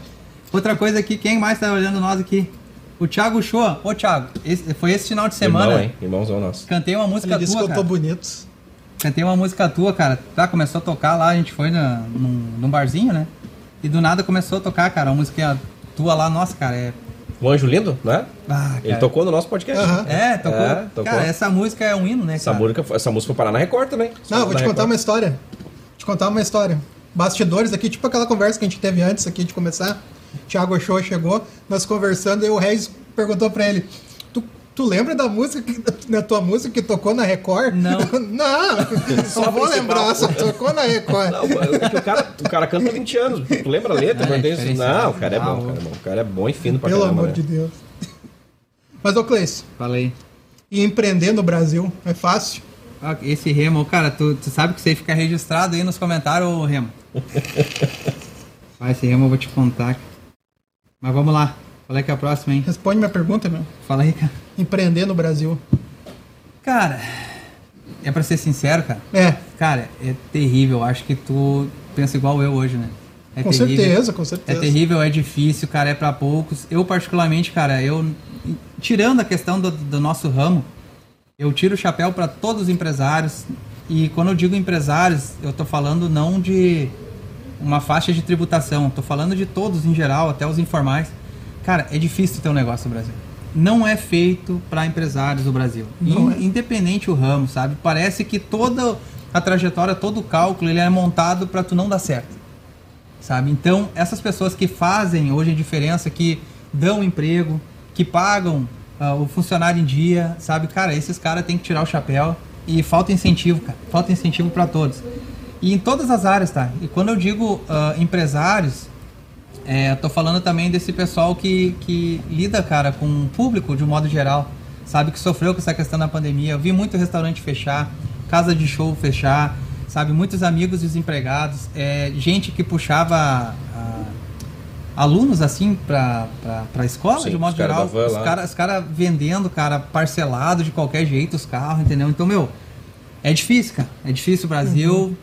Outra coisa aqui, quem mais tá olhando nós aqui? O Thiago Shoa. Ô, Thiago, esse- foi esse final de semana. Irmão, hein? Irmãozão nosso. Cantei uma música Ele disse que tua, eu cara. tô bonito. Cantei uma música tua, cara. Tá, começou a tocar lá, a gente foi na, num, num barzinho, né? E do nada começou a tocar, cara, uma música tua lá, nossa, cara, é. O Anjo Lindo, né? Ah, Ele cara. tocou no nosso podcast. Aham. É, tocou. É, tocou. Cara, essa música é um hino, né, Essa, cara? música, essa música foi parar na Record também. Não, eu vou te contar Record. uma história. Vou te contar uma história. Bastidores aqui, tipo aquela conversa que a gente teve antes aqui de começar. Thiago Show chegou, nós conversando, e o Reis perguntou pra ele: Tu, tu lembra da música, que, da tua música que tocou na Record? Não. não, só vou lembrar, só tocou na Record. Não, é o, cara, o cara canta há 20 anos. Tu lembra a letra? É, tem- diferenciado. Não, o cara é bom, Ah, o cara é bom. O cara é bom e fino pra Pelo caramba. amor né? de Deus. Mas, ô Cleice, Falei. e empreender no Brasil é fácil? Ah, Esse Remo, cara, tu, tu sabe que aí fica registrado aí nos comentários, ô Remo. Vai, esse Remo eu vou te contar. Mas vamos lá. Qual é que é a próxima, hein? Responde minha pergunta, meu. Fala aí, cara. Empreender no Brasil. Cara, é pra ser sincero, cara. É, Cara, é terrível. Acho que tu pensa igual eu hoje, né? É com certeza, com É certeza. terrível, é difícil, cara, é pra poucos. Eu, particularmente, cara, eu. Tirando a questão do, do nosso ramo, eu tiro o chapéu pra todos os empresários. E quando eu digo empresários, eu tô falando não de uma faixa de tributação, tô falando de todos em geral, até os informais. Cara, é difícil ter um negócio no Brasil. Não é feito para empresários do Brasil. In- é. Independente o ramo, sabe? Parece que toda a trajetória, todo o cálculo, ele é montado para tu não dar certo sabe? Então, essas pessoas que fazem hoje a diferença, que dão emprego, que pagam ah, o funcionário em dia, sabe? Cara, esses caras têm que tirar o chapéu e falta incentivo, cara. Falta incentivo para todos. E em todas as áreas, tá? E quando eu digo ah, empresários, é, eu tô falando também desse pessoal que, que lida, cara, com o público de um modo geral, sabe? Que sofreu com essa questão da pandemia. Eu vi muito restaurante fechar, casa de show fechar, sabe? Muitos amigos desempregados, é, gente que puxava ah, alunos assim pra, pra, pra escola, Sim, de um modo os cara geral. van Os caras cara vendendo, cara, parcelado de qualquer jeito os carros, entendeu? Então, meu, é difícil, cara. É difícil o Brasil.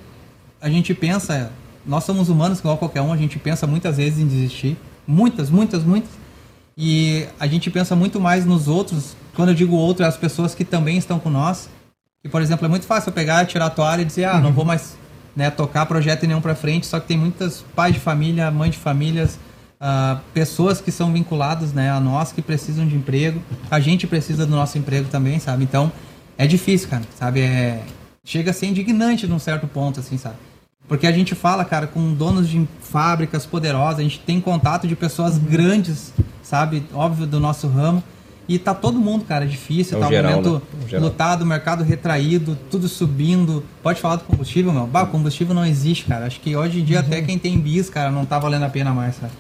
A gente pensa, nós somos humanos igual qualquer um, a gente pensa muitas vezes em desistir. Muitas, muitas, muitas. E a gente pensa muito mais nos outros. Quando eu digo outro, é as pessoas que também estão com nós. E, por exemplo, é muito fácil eu pegar, tirar a toalha e dizer, ah, não vou mais né, tocar projeto nenhum pra frente. Só que tem muitas pais de família, mães de famílias, ah, pessoas que são vinculadas né, a nós, que precisam de emprego. A gente precisa do nosso emprego também, sabe? Então, é difícil, cara, sabe? É... Chega a ser indignante num certo ponto, assim, sabe? Porque a gente fala, cara, com donos de fábricas poderosas, a gente tem contato de pessoas grandes, sabe? Óbvio, do nosso ramo. E tá todo mundo, cara, difícil, É o tá um geral, momento né? Lotado, mercado retraído, tudo subindo. Pode falar do combustível, meu? Bah, combustível não existe, cara. Acho que hoje em dia até quem tem bis, cara, não tá valendo a pena mais, sabe?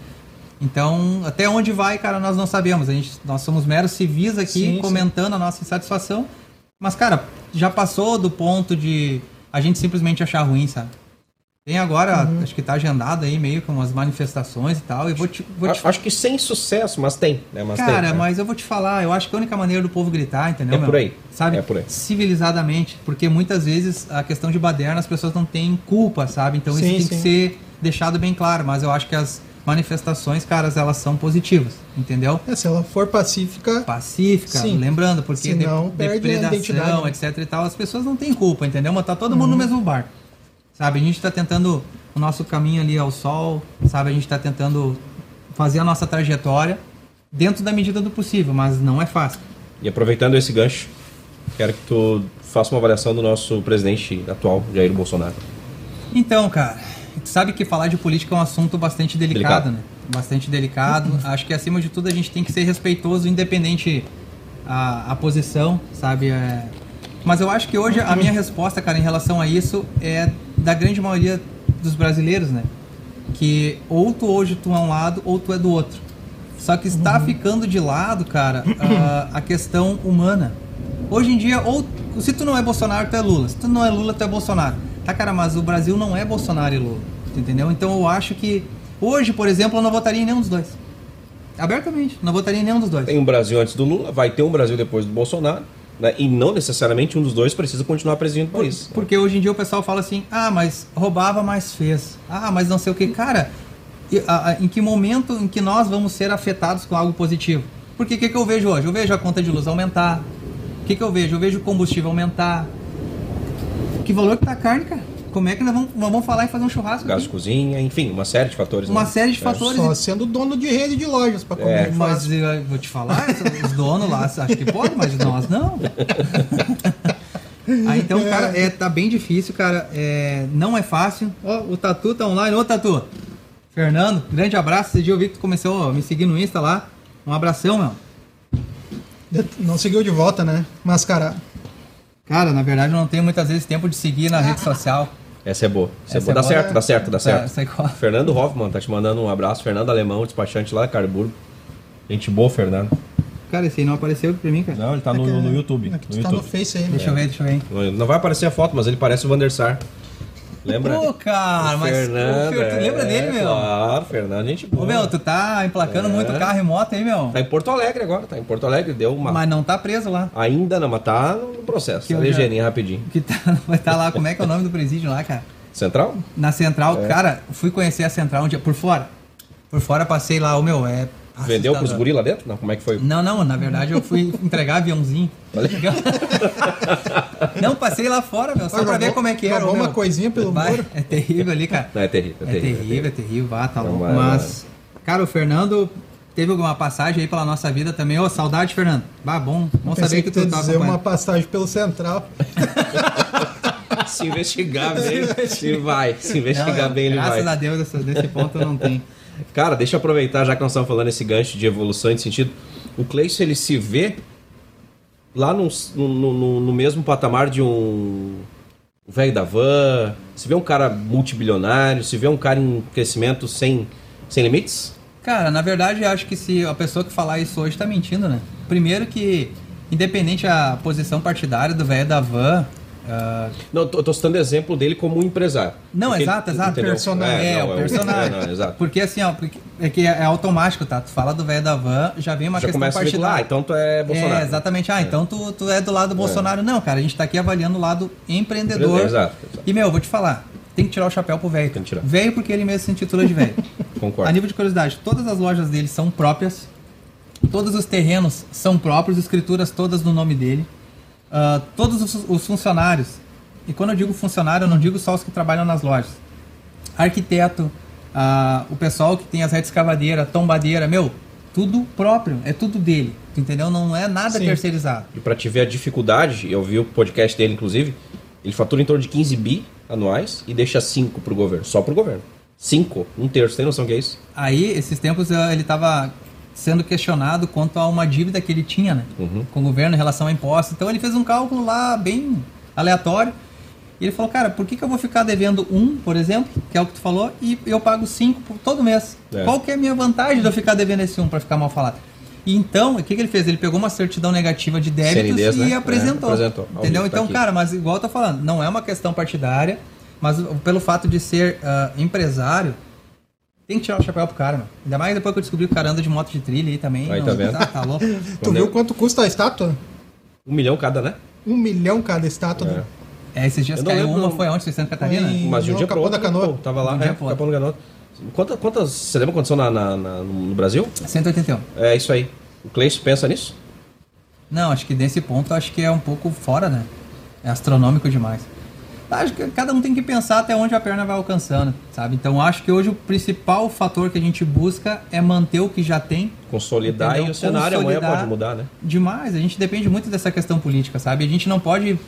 Então, até onde vai, cara, nós não sabemos. A gente, nós somos meros civis aqui, Sim, sim. comentando a nossa insatisfação. Mas, cara, já passou do ponto de a gente simplesmente achar ruim, sabe? Tem agora, Uhum. acho que tá agendado aí meio com umas manifestações e tal. E vou te, vou te Acho que sem sucesso, mas tem. Né? Mas Cara, tem, né? mas eu vou te falar, eu acho que a única maneira do povo gritar, entendeu? É meu? por aí. Sabe? É por aí. Civilizadamente. Porque muitas vezes a questão de baderna as pessoas não têm culpa, sabe? Então Sim, isso tem sim. que ser deixado bem claro. Mas eu acho que as manifestações, caras, elas são positivas, entendeu? É, se ela for pacífica, Pacífica, Sim. lembrando, porque Senão de- perde a depredação, identidade, né? etc e tal, as pessoas não têm culpa, entendeu? Mas tá todo Uhum. mundo no mesmo barco. Sabe? A gente tá tentando o nosso caminho ali ao sol, sabe? A gente tá tentando fazer a nossa trajetória dentro da medida do possível, mas não é fácil. E aproveitando esse gancho, quero que tu faça uma avaliação do nosso presidente atual, Jair Bolsonaro. Então, cara, tu sabe que falar de política é um assunto bastante delicado, Delicado. né? Bastante delicado. Acho que acima de tudo a gente tem que ser respeitoso, independente a, a posição, sabe? É... Mas eu acho que hoje a minha resposta, cara, em relação a isso é da grande maioria dos brasileiros, né? Que ou tu hoje tu é um lado ou tu é do outro. Só que está ficando de lado, cara, a, a questão humana. Hoje em dia, ou se tu não é Bolsonaro, tu é Lula. Se tu não é Lula, tu é Bolsonaro. Tá, cara, mas o Brasil não é Bolsonaro e Lula. Entendeu? Então eu acho que hoje, por exemplo, eu não votaria em nenhum dos dois. Abertamente, não votaria em nenhum dos dois. Tem um Brasil antes do Lula, vai ter um Brasil depois do Bolsonaro, né? e não necessariamente um dos dois precisa continuar presidente do país. Porque hoje em dia o pessoal fala assim: ah, mas roubava, mas fez. Ah, mas não sei o que. Cara, em que momento em que nós vamos ser afetados com algo positivo? Porque o que, que eu vejo hoje? Eu vejo a conta de luz aumentar. O que, que eu vejo? Eu vejo o combustível aumentar. Que valor que tá a carne, cara? Como é que nós vamos, nós vamos falar e fazer um churrasco? Gás cozinha, enfim, uma série de fatores. Uma né? série de É. fatores. Só sendo dono de rede de lojas pra comer. É. Mas eu vou te falar, os donos lá acho que pode, mas nós não. Aí então, cara, é, tá bem difícil, cara. É, não é fácil. Ó, o Tatu tá online. Ô, Tatu. Fernando, grande abraço. Esse dia eu vi que tu começou a me seguir no Insta lá. Um abração, meu. Não seguiu de volta, né? Mascarado. Cara, na verdade eu não tenho muitas vezes tempo de seguir na rede social. Essa é boa. Essa é Essa boa. é Dá boa, certo, dá certo, dá certo. Sai qual? Fernando Hoffman tá te mandando um abraço. Fernando Alemão, despachante lá da Carburgo. Gente boa, Fernando. Cara, esse aí não apareceu pra mim, cara. Não, ele tá no, É que- no YouTube. É que tu no tá no YouTube. Face aí. né? Deixa eu ver, deixa eu ver. Não- Não vai aparecer a foto, mas ele parece o Vandersar. Lembra? Pô, cara, mas Fernando, ô, Fer, tu lembra é, dele, meu? Claro, Fernando, gente boa. Ô, meu, tu tá emplacando É. muito carro e moto aí, meu. Tá em Porto Alegre agora, tá em Porto Alegre, deu uma... Mas não tá preso lá. Ainda não, mas tá no processo. Que Tá já- ligeirinho, rapidinho. Que tá, vai estar lá, como é que é o nome do presídio lá, cara? Central? Na Central, É. cara, fui conhecer a Central um dia, por fora. Por fora passei lá, o meu, é. Vendeu pros assustador. guri lá dentro? Não, como é que foi? Não, não, na verdade eu fui entregar aviãozinho. Olha. não, passei lá fora, meu, só Ah, pra ver como é que era. ô, meu. uma coisinha pelo Vai, muro. É terrível ali, cara. Não, é terrível, é É terrível. terrível, é terrível, vá, tá louco. vai, Mas, cara, o Fernando teve alguma passagem aí pela nossa vida também. Ô, saudade, Fernando. Bah, bom, bom saber que que tu tu tá dizer uma passagem pelo Central. Se investigar bem, se vai. Se investigar Não, bem, ele graças vai. a Deus, desse, ponto não tenho. Cara, deixa eu aproveitar, já que nós estamos falando esse gancho de evolução em sentido. O Cleison, ele se vê lá no, no- no mesmo patamar de um velho da van, se vê um cara multibilionário, se vê um cara em crescimento sem, sem limites? Cara, na verdade, eu acho que se a pessoa que falar isso hoje tá mentindo, né? Primeiro que, independente a posição partidária do velho da van, ah, Não, eu tô, citando exemplo dele como um empresário. Não, Porque- exato, exato. entendeu? Personagem. É, não, o um- personagem. é, não, exato. Porque assim, ó, porque é que é automático, tá? Tu fala do velho da van, já vem uma Já questão começa a vincular, ah, partidária. então tu é Bolsonaro. É, exatamente. Ah, então tu, tu é do lado do Bolsonaro. Não, cara, a gente tá aqui avaliando o lado empreendedor. Exato, exato. E, meu, eu vou te falar, tem que tirar o chapéu pro velho. Tem que tirar. Velho porque ele mesmo se intitula de velho. Concordo. A nível de curiosidade, todas as lojas dele são próprias, todos os terrenos são próprios, escrituras todas no nome dele, Ah, todos os, os funcionários, e quando eu digo funcionário, eu não digo só os que trabalham nas lojas, arquiteto, ah, o pessoal que tem as redes escavadeira, tombadeira, meu, tudo próprio, é tudo dele, entendeu? Não é nada Sim. terceirizado. E pra te ver a dificuldade, eu vi o podcast dele, inclusive, ele fatura em torno de 15 bi anuais e deixa 5 pro governo, só pro governo. 5, um terço, tem noção que é isso? Aí, esses tempos, ele estava sendo questionado quanto a uma dívida que ele tinha, né? Uhum. Com o governo em relação a impostos. Então, ele fez um cálculo lá bem aleatório. E ele falou, cara, por que, que eu vou ficar devendo um, por exemplo, que é o que tu falou, e eu pago cinco por todo mês? É. Qual que é a minha vantagem de eu ficar devendo esse um para ficar mal falado? E então, o que, que ele fez? Ele pegou uma certidão negativa de débitos CNDs, e né? apresentou. É, apresentou. Entendeu? tá Então, cara, mas igual eu tô falando, não é uma questão partidária, mas pelo fato de ser ah, empresário, tem que tirar o chapéu pro cara, mano. Ainda mais depois que eu descobri que o cara anda de moto de trilha aí também. Aí, não- tá vendo? Tá, tá louco. Tu viu quanto custa a estátua? Um milhão cada, né? Um milhão cada estátua. É. do- É, esses dias caiu lembro- uma, foi onde? Foi em Santa Catarina? Em- Mas de um dia Capão outro, da Canoa. pô, tava lá, um é, pro. Capão da Canoa. Quantas, quantas, você lembra quantas são na, na- na- no Brasil? 181. É isso aí. O Cleiton pensa nisso? Não, acho que nesse ponto acho que é um pouco fora, né? É astronômico demais. Acho que cada um tem que pensar até onde a perna vai alcançando, sabe? Então acho que hoje o principal fator que a gente busca é manter o que já tem. Consolidar Entendeu? e o cenário amanhã pode mudar, né? Demais, a gente depende muito dessa questão política, sabe? A gente não pode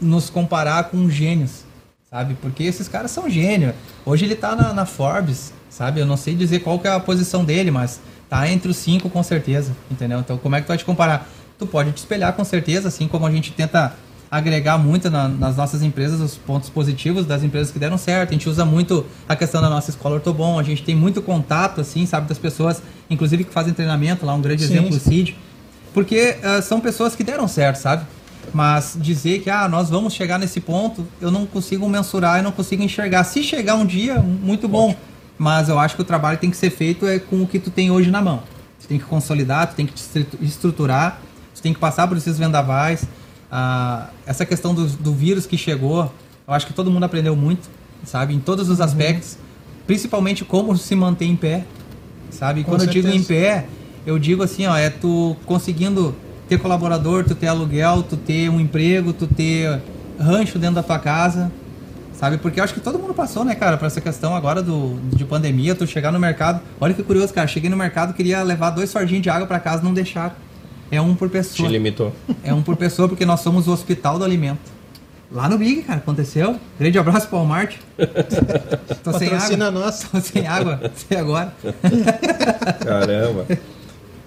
nos comparar com gênios, sabe? Porque esses caras são gênios. Hoje ele tá na, na Forbes, sabe? Eu não sei dizer qual que é a posição dele, mas tá entre os cinco com certeza, entendeu? Então como é que tu vai te comparar? Tu pode te espelhar com certeza, assim como a gente tenta agregar muito na- nas nossas empresas os pontos positivos das empresas que deram certo. A gente usa muito a questão da nossa escola Ortobon, a gente tem muito contato, assim, sabe, das pessoas, inclusive que fazem treinamento lá, um grande Sim, exemplo, o. Cid. Porque ah, são pessoas que deram certo, sabe? Mas dizer que ah, nós vamos chegar nesse ponto, eu não consigo mensurar, eu não consigo enxergar. Se chegar um dia, muito bom. Mas eu acho que o trabalho tem que ser feito é com o que tu tem hoje na mão. Tu tem que consolidar, tu tem que te estru- estruturar, tu tem que passar por esses vendavais. Ah, essa questão do, do vírus que chegou, eu acho que todo mundo aprendeu muito, sabe? Em todos os aspectos. Principalmente como se manter em pé, sabe? Com Quando eu digo em certeza. pé, eu digo assim, ó, é tu conseguindo ter colaborador, tu ter aluguel, tu ter um emprego, tu ter rancho dentro da tua casa, sabe? Porque eu acho que todo mundo passou, né, cara, por essa questão agora do, de pandemia, tu chegar no mercado. Olha que curioso, cara, cheguei no mercado, queria levar dois fardinhos de água para casa, não deixaram. É um por Te pessoa. limitou. É um por pessoa, porque nós somos o hospital do alimento. Lá no Big, cara, aconteceu. Grande abraço pro Walmart. Tô sem Patrocina água. nós. Tô sem água, sei agora. Caramba.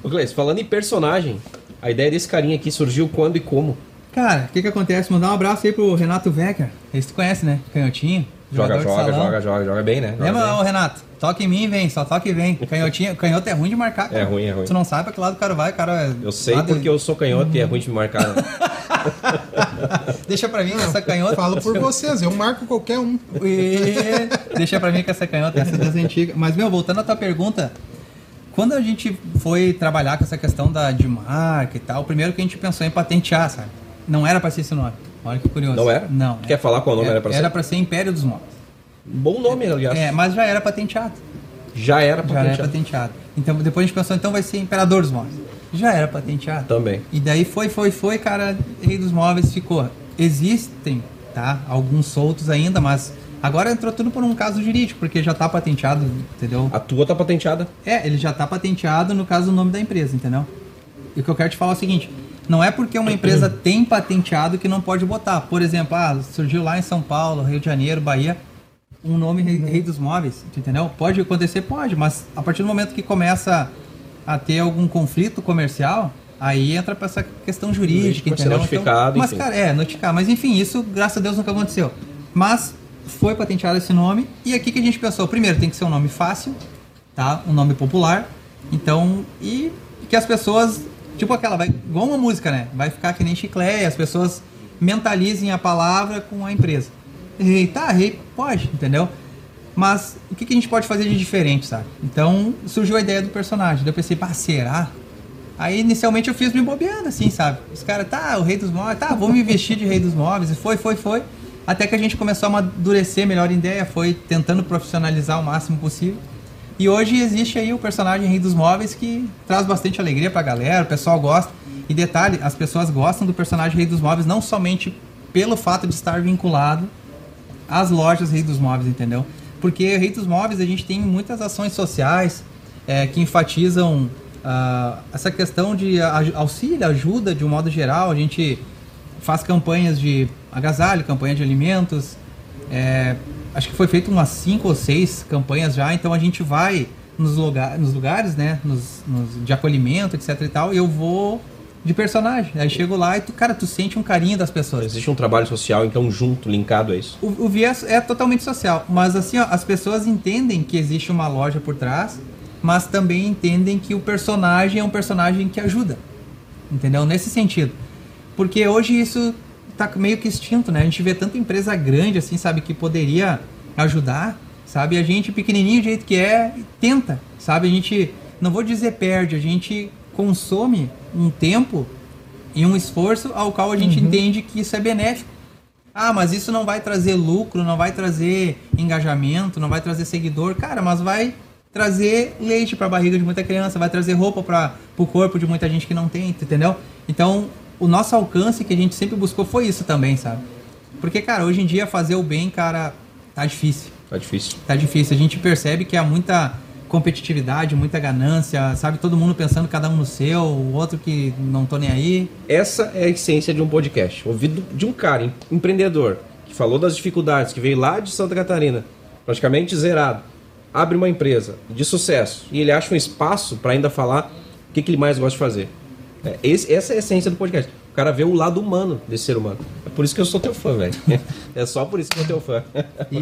Ô, Gleice, falando em personagem, a ideia desse carinha aqui surgiu quando e como? Cara, o que que acontece? Mandar um abraço aí pro Renato Wecker. Esse tu conhece, né? Canhotinho. Joga, joga, joga, joga, joga bem, né? Joga Lembra, Renato? Toca em mim e vem, só toca e vem. Canhotinho, canhoto é ruim de marcar. cara. É ruim, é ruim. Tu não sabe pra que lado o cara vai, o cara é. Eu sei porque eu sou canhoto e é ruim de me marcar. né? Deixa pra mim que essa canhota. Falo por vocês, eu marco qualquer um. E... Deixa pra mim que essa canhota essa é das antigas. Mas, meu, voltando à tua pergunta, quando a gente foi trabalhar com essa questão da, de marca e tal, o primeiro que a gente pensou em patentear, sabe? Não era pra ser esse nome. Olha que curioso. Não era? Não. Quer falar qual nome era pra ser? Era pra ser Império dos Móveis. Bom nome, aliás. É, mas já era patenteado. Já era Já era patenteado. patenteado. Então depois a gente pensou, então vai ser Imperador dos Móveis. Já era patenteado. Também. E daí foi, foi, foi, cara, Rei dos Móveis ficou. Existem, tá? Alguns soltos ainda, mas agora entrou tudo por um caso jurídico, porque já tá patenteado, entendeu? A tua tá patenteada. É, ele já tá patenteado no caso do nome da empresa, entendeu? E o que eu quero te falar é o seguinte: não é porque uma empresa tem patenteado que não pode botar. Por exemplo, ah, surgiu lá em São Paulo, Rio de Janeiro, Bahia, um nome rei, dos móveis, entendeu? Pode acontecer, pode, mas a partir do momento que começa a ter algum conflito comercial, aí entra pra essa questão jurídica, entendeu? notificado, mas, enfim. cara, é, notificar. Mas enfim, isso, graças a Deus, nunca aconteceu. Mas foi patenteado esse nome, e aqui que a gente pensou, primeiro tem que ser um nome fácil, tá? Um nome popular. Então, e que as pessoas, tipo aquela, vai, igual uma música, né? Vai ficar que nem chiclete, as pessoas mentalizem a palavra com a empresa. Rei, tá, rei, pode, entendeu? Mas o que, que a gente pode fazer de diferente, sabe? Então surgiu a ideia do personagem. Daí eu pensei, pá, será? Aí inicialmente eu fiz me bobeando, assim, sabe? Os caras, tá, o rei dos móveis, tá, vou me vestir de rei dos móveis. E foi, foi, foi. Até que a gente começou a amadurecer melhor a ideia, foi tentando profissionalizar o máximo possível. E hoje existe aí o personagem Rei dos Móveis que traz bastante alegria pra galera, o pessoal gosta. E detalhe, as pessoas gostam do personagem Rei dos Móveis não somente pelo fato de estar vinculado às lojas Rei dos Móveis, entendeu? Porque Rei dos Móveis a gente tem muitas ações sociais é, que enfatizam ah, essa questão de auxílio, ajuda de um modo geral. A gente faz campanhas de agasalho, campanha de alimentos. É, acho que foi feito umas cinco ou seis campanhas já, então a gente vai nos, lugar, nos lugares, né, nos, nos- de acolhimento, etc e tal, e eu vou de personagem. Aí chego lá e tu, cara, tu sente um carinho das pessoas. Existe um trabalho social, então, junto, linkado a isso. O, o viés é totalmente social, mas assim, ó, as pessoas entendem que existe uma loja por trás, mas também entendem que o personagem é um personagem que ajuda. Entendeu? Nesse sentido. Porque hoje isso tá meio que extinto, né? A gente vê tanta empresa grande assim, sabe, que poderia ajudar, sabe? A gente pequenininho do jeito que é, tenta, sabe? A gente não vou dizer perde, a gente consome um tempo e um esforço ao qual a gente entende que isso é benéfico. Ah, mas isso não vai trazer lucro, não vai trazer engajamento, não vai trazer seguidor. Cara, mas vai trazer leite para a barriga de muita criança, vai trazer roupa para o corpo de muita gente que não tem, entendeu? Então, o nosso alcance que a gente sempre buscou foi isso também, sabe? Porque, cara, hoje em dia fazer o bem, cara, tá difícil. Tá difícil. Tá difícil. A gente percebe que há muita competitividade, muita ganância, sabe? Todo mundo pensando cada um no seu, o outro que não tô nem aí. Essa é a essência de um podcast. Ouvido de um cara, em- empreendedor, que falou das dificuldades, que veio lá de Santa Catarina, praticamente zerado, abre uma empresa de sucesso e ele acha um espaço para ainda falar o que, que ele mais gosta de fazer. É, esse- essa é a essência do podcast. O cara vê o lado humano desse ser humano. É por isso que eu sou teu fã, velho. É só por isso que eu sou teu fã. E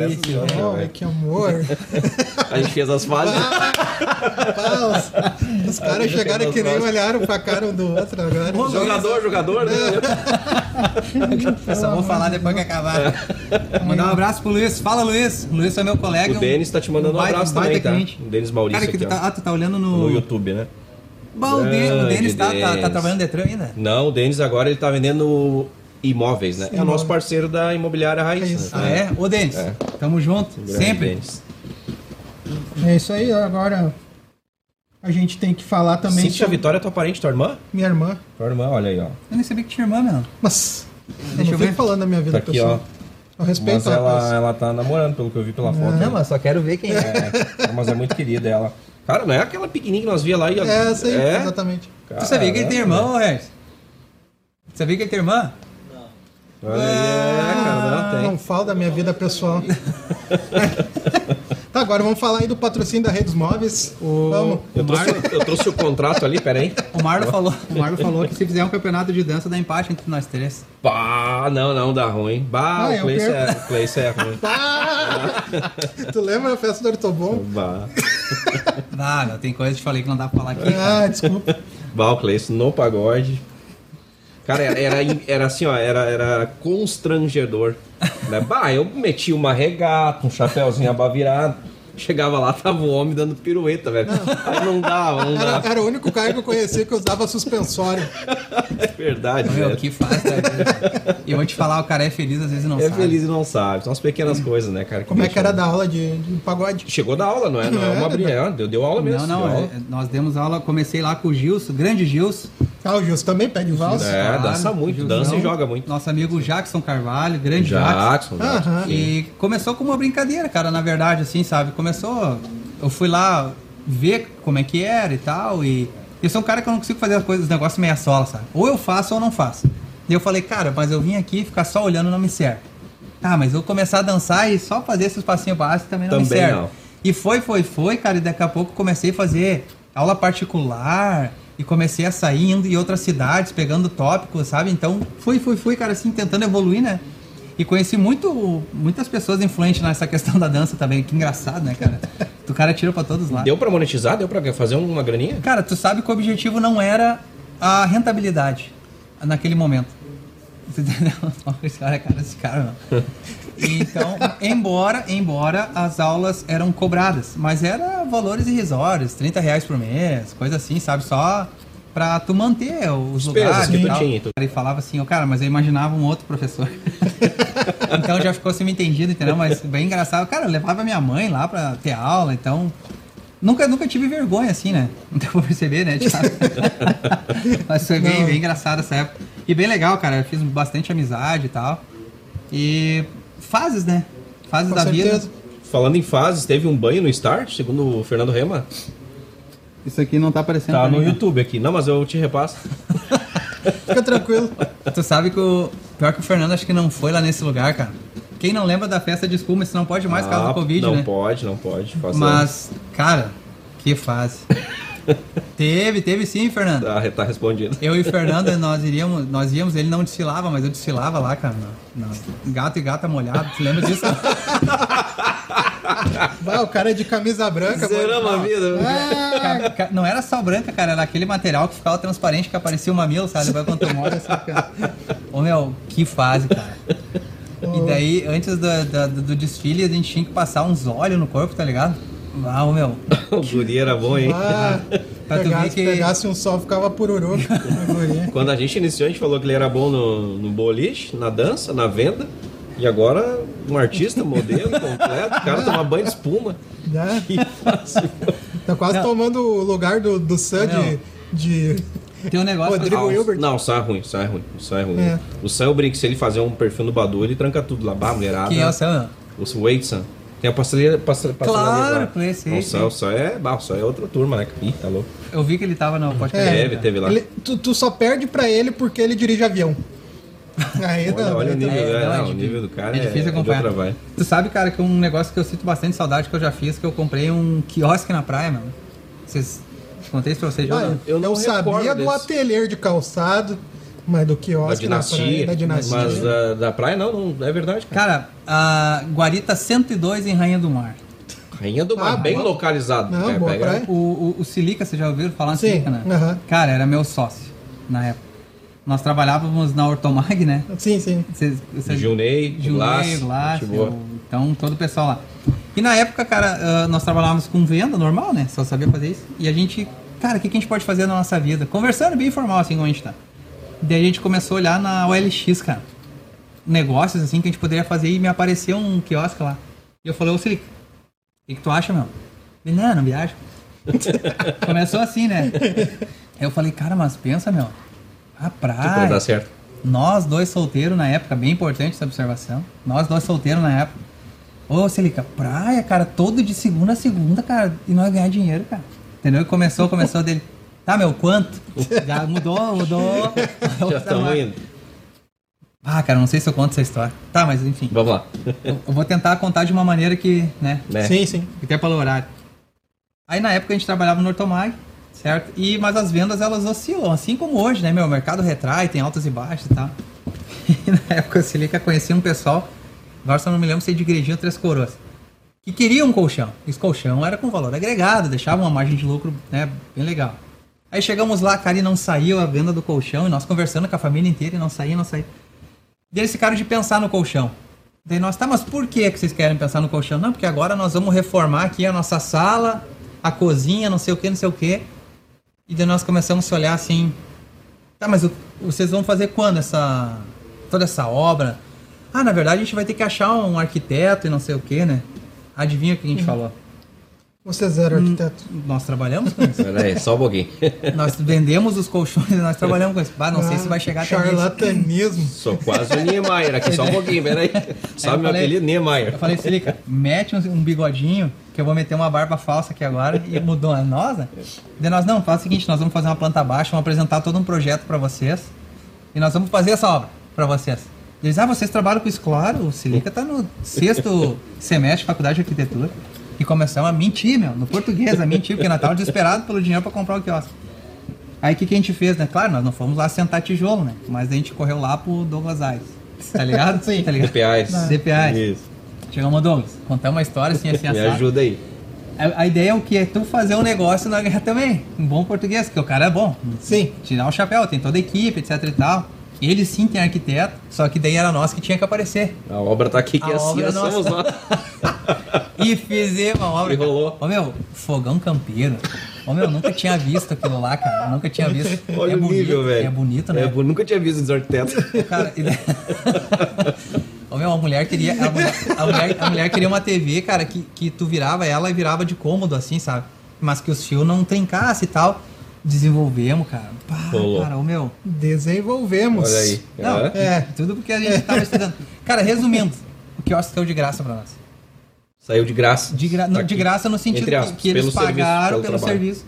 Oh, velho. que amor. A gente fez as fases. Rapaz, os caras chegaram que nem olharam pra cara um do outro agora. jogador, jogador, né? Eu só vou falar depois que acabar. Mandar um abraço pro Luiz. Fala, Luiz. O Luiz é meu colega. O Denis tá te mandando um baita- abraço baita também, tá? cliente. O Denis Maurício Cara, que aqui, tá, ó. ah, tu tá olhando no... No YouTube, né? Bah, o Denis, Denis tá, tá, tá trabalhando Detran ainda? Não, o Denis agora ele tá vendendo imóveis, né? É o nosso parceiro da imobiliária Raiz. Isso. Né? Ah, é? Ô, Denis, É. tamo junto, Grande sempre. Denis. É isso aí, agora a gente tem que falar também Cíntia sobre Vitória é tua parente, tua irmã? minha irmã. Tua irmã, olha aí, ó. Eu nem sabia que tinha irmã, meu. Mas eu Deixa não eu fico ver. falando da minha vida Tá aqui, pessoal. ó. Eu respeito Mas a rapaz. ela, ela tá namorando, pelo que eu vi pela foto. Não, né? mas só quero ver quem é. É, mas é muito querida ela. Cara, não é aquela pequenininha que nós via lá e... É, essa aí, é? exatamente. Tu sabia que ele tem irmão, ô, Regis? Tu sabia que ele tem irmã? Olha aí, é, cara, não Não tem. falo da minha vida pessoal. tá, agora vamos falar aí do patrocínio da Redes Móveis. Vamos. Eu trouxe, eu trouxe o contrato ali, peraí. O Marlon falou, o Marlon falou que se fizer um campeonato de dança dá empate entre nós três. Pá, não, não, dá ruim. Bah, Ah, o eu Cleice é, o Cleice é ruim. tu lembra a festa do Ortobon? Bah. Ah, meu, tem coisa que eu te falei que não dá pra falar aqui. Ah, desculpa. Bah, o Cleice no pagode. Cara, era, era, era assim, ó, era, era constrangedor. Né? Bah, eu meti uma regata, um chapéuzinho abavirado. Chegava lá, tava o homem dando pirueta, velho. Aí não dava, não Era, dava. era o único cara que eu conhecia que usava suspensório. É verdade, Meu, velho. que faz, tá? E eu vou te falar, o cara é feliz, às vezes não É sabe. feliz e não sabe. São as pequenas coisas, né, cara? Como é que era da aula de, de pagode? Chegou da aula, não é? Não é uma brinha, é, deu, deu aula mesmo. Não, não, é- nós demos aula, comecei lá com o Gilson, grande Gilson. Ah, o Gilson também pede valsa? É, claro, dança muito, Gilson. dança e joga muito. Nosso amigo Jackson Carvalho, grande Jackson. Jackson, Jackson. Aham. E começou com uma brincadeira, cara, na verdade, assim, sabe? Começou. Eu fui lá ver como é que era e tal. E eu sou um cara que eu não consigo fazer as coisas, os negócios meia sola, sabe? Ou eu faço ou não faço. E eu falei, cara, mas eu vim aqui ficar só olhando não me serve. Ah, mas eu começar a dançar e só fazer esses passinhos básicos também não me Também serve. não. E foi, foi, foi, cara, e daqui a pouco comecei a fazer aula particular e comecei a sair indo em outras cidades, pegando tópicos, sabe? Então, fui, fui, fui, cara, assim, tentando evoluir, né? E conheci muito, muitas pessoas influentes nessa questão da dança também. Que engraçado, né, cara? O cara tirou pra todos lá. Deu pra monetizar? Deu pra fazer uma graninha? Cara, tu sabe que o objetivo não era a rentabilidade naquele momento. Tu entendeu? Olha esse cara, cara, esse cara, não. Então, embora, embora as aulas eram cobradas, mas era valores irrisórios, 30 reais por mês, coisa assim, sabe? Só pra tu manter os Despesas lugares que e tu tal. tinha e tudo. Ele falava assim, ó, cara, mas eu imaginava um outro professor. então já ficou assim entendido, entendeu? Mas bem engraçado. Cara, eu levava minha mãe lá pra ter aula, então. Nunca, nunca tive vergonha assim, né? Não deu pra perceber, né? Thiago? Mas foi bem, bem engraçado essa época. E bem legal, cara. Eu fiz bastante amizade e tal. E fases, né? Fases Com da certeza. vida. Falando em fases, teve um banho no Start, segundo o Fernando Rema? Isso aqui não tá aparecendo. Tá no mim, né? YouTube aqui. Não, mas eu te repasso. Fica tranquilo. Tu sabe que o. Pior que o Fernando acho que não foi lá nesse lugar, cara. Quem não lembra da festa de espuma, isso não pode mais por causa Ah, do Covid, não né? pode, não pode. Faça- Mas, cara, que fase. Teve, teve sim, Fernando. Tá, tá respondido. Eu e o Fernando, nós iríamos, nós íamos, ele não desfilava, mas eu desfilava lá, cara. no- no gato e gata molhado, tu lembra disso? Vai, o cara é de camisa branca. Zeramos a vida. Ca- Não era só branca, cara, era aquele material que ficava transparente, que aparecia o mamilo, sabe? Depois quando tu molha, assim, cara. Ô, meu, que fase, cara. E daí, antes do, do, do desfile, a gente tinha que passar uns óleos no corpo, tá ligado? Ah, meu. O guri era bom, hein? Ah, Pra tu ver pegasse, que- pegasse um sol, ficava pururu. Quando a gente iniciou, a gente falou que ele era bom no, no boliche, na dança, na venda. E agora, um artista, modelo completo. O cara toma banho de espuma. Né? Que fácil. Tá quase Não. tomando o lugar do, do Sam Não. de, de Tem um negócio. Rodrigo Ah, o- Hilbert. Não, o Sam é ruim, o Sam é ruim. O Sam é ruim. É. O Sam, eu brinco, se ele fazer um perfil no Badu, ele tranca tudo lá. Bah, mulherada. Quem é o Sam? O Wade Sam. Tem a pastelaria. pastelaria Claro, conheci, O o Sam é. Sam é outra turma, né? Ih, tá louco. Eu vi que ele tava no podcast. É. Teve, teve lá. Ele- tu, tu só perde pra ele porque ele dirige avião. Aí Olha, não, olha o nível, É, é, não, é o difícil. nível do cara É difícil de acompanhar. Tu sabe, cara, que um negócio que eu sinto bastante saudade que eu já fiz, que eu comprei um quiosque na praia, mano. Vocês. Contei isso pra vocês já? Ah, não? eu eu, não sabia recordo do desse. ateliê de calçado, mas do Da quiosque na dinastia. praia, da dinastia. Mas da, da praia não, não é verdade, cara. Cara, a Guarita 102 em Rainha do Mar. Rainha do Mar, Ah, bem boa. localizado. Não, É, boa pega- praia. O, o, o Silica, vocês já ouviram falar em Sim, Silica, né? Cara, era meu sócio na época. Nós trabalhávamos na Ortomag, né? Sim, sim. Glass, Glass, gente boa. eu- então todo o pessoal lá. E na época, cara, ah, nós trabalhávamos com venda normal, né? Só sabia fazer isso. E a gente, cara, o que, que a gente pode fazer na nossa vida? Conversando bem informal, assim, como a gente tá. Daí a gente começou a olhar na OLX, cara. Negócios, assim, que a gente poderia fazer e me apareceu um quiosque lá. E eu falei, ô Silica, o que, que tu acha, meu? Ele, não, não viaja. Começou assim, né? Aí eu falei, cara, mas pensa, meu. A Tipo, praia. dar certo. Nós dois solteiros na época, bem importante essa observação. Nós dois solteiros na época. Ô, Celica, praia, cara, todo de segunda a segunda, cara, e nós ganhar dinheiro, cara. Entendeu? E começou, começou dele. Tá, meu, quanto? Já mudou, mudou. Já estamos indo. Ah, cara, não sei se eu conto essa história. Tá, mas enfim. Vamos lá. Eu eu vou tentar contar de uma maneira que, né, Né? Sim, sim. até pelo horário. Aí na época a gente trabalhava no Ortomag, certo? E, mas as vendas elas oscilam, assim como hoje, né, meu? O mercado retrai, tem altas e baixas e tal. E na época o Silica conhecia um pessoal, agora só não me lembro se é de igrejinha ou Três Coroas, que queria um colchão. Esse colchão era com valor agregado, deixava uma margem de lucro, né, bem legal. Aí chegamos lá, cara, e não saiu a venda do colchão, e nós conversando com a família inteira, e não saía, não saía. Daí eles ficaram de pensar no colchão. Daí nós, tá, mas por que, que vocês querem pensar no colchão? Não, porque agora nós vamos reformar aqui a nossa sala, a cozinha, não sei o que, não sei o que. E daí nós começamos a se olhar assim. Tá, mas o- vocês vão fazer quando essa. toda essa obra? Ah, na verdade a gente vai ter que achar um arquiteto e não sei o que, né? Adivinha o que a gente falou? Vocês eram arquitetos. Nós trabalhamos com isso. Pera aí, só um pouquinho. nós vendemos os colchões e nós trabalhamos com isso. Ah, não sei se vai chegar até. Charlatanismo. Sou quase o Niemeyer aqui, só um pouquinho, pera aí. Sabe eu meu falei- apelido? Niemeyer. Eu falei, Silica, mete um, um bigodinho, que eu vou meter uma barba falsa aqui agora. E mudou a nós, né? Daí nós, não, faz o seguinte, nós vamos fazer uma planta baixa, vamos apresentar todo um projeto pra vocês. E nós vamos fazer essa obra pra vocês. Eles, ah, vocês trabalham com isso? Claro, o Silica tá no sexto semestre de faculdade de arquitetura. E começamos a mentir, meu, no português, a mentir, porque nós estávamos desesperados pelo dinheiro pra comprar o quiosque. Aí o que, que a gente fez, né? Claro, nós não fomos lá sentar tijolo, né? Mas a gente correu lá pro Douglas Aires. Tá ligado? Sim. Tá ligado? DPAs. DPAs. Isso. Chegamos, Douglas, contar uma história assim, assim, Me assado. ajuda aí. A, a ideia é o que? É tu fazer um negócio na guerra também. Em bom português, porque o cara é bom. Sim. Tirar o chapéu, tem toda a equipe, etc e tal. Ele sim tem arquiteto, só que daí era nós que tinha que aparecer. A obra tá aqui, que A assim obra é nós somos nossa. nós. E fizemos a obra. E rolou. Ô meu, fogão campeiro. Ô meu, nunca tinha visto aquilo lá, cara. Nunca tinha visto. Olha é o bonito, nível, velho. É bonito, né? É, bu- nunca tinha visto os arquitetos. Cara, e daí- Ô, meu, a mulher queria. A mulher, a mulher, a mulher queria uma TV, cara, que, que tu virava ela e virava de cômodo, assim, sabe? Mas que os fios não trincasse e tal. Desenvolvemos, cara. Pá, Rolou. cara, ô meu. Desenvolvemos. Olha aí. Não, É. É. tudo porque a gente tava estudando. Cara, resumindo, o quiosque saiu de graça pra nós. Saiu de graça. De, gra- Tá no- de graça no sentido aspas, que eles pelo serviço, pagaram pelo pelo, serviço.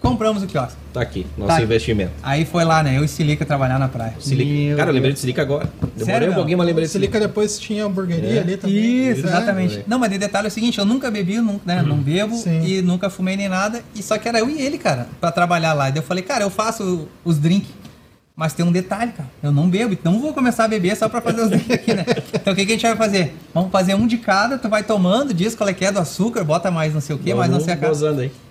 Compramos o quiosque. Tá aqui, nosso Tá. investimento. Aí foi lá, né? Eu e Silica trabalhar na praia. Silica. Meu Cara, eu lembrei de. Silica agora. Demorei Sério, um pouquinho, mas lembrei de Silica. Silica depois tinha hamburgueria É. ali também. Isso, É. exatamente. Não, mas o detalhe é o seguinte, eu nunca bebi, nunca, né, não bebo Sim. e nunca fumei nem nada. E só que era eu e ele, cara, pra trabalhar lá. E daí eu falei, cara, eu faço os drinks. Mas tem um detalhe, cara. Eu não bebo, então não vou começar a beber só pra fazer os drinks aqui, né? Então o que, que a gente vai fazer? Vamos fazer um de cada, tu vai tomando, diz qual é que é do açúcar, bota mais não sei o que, mais não sei a cara.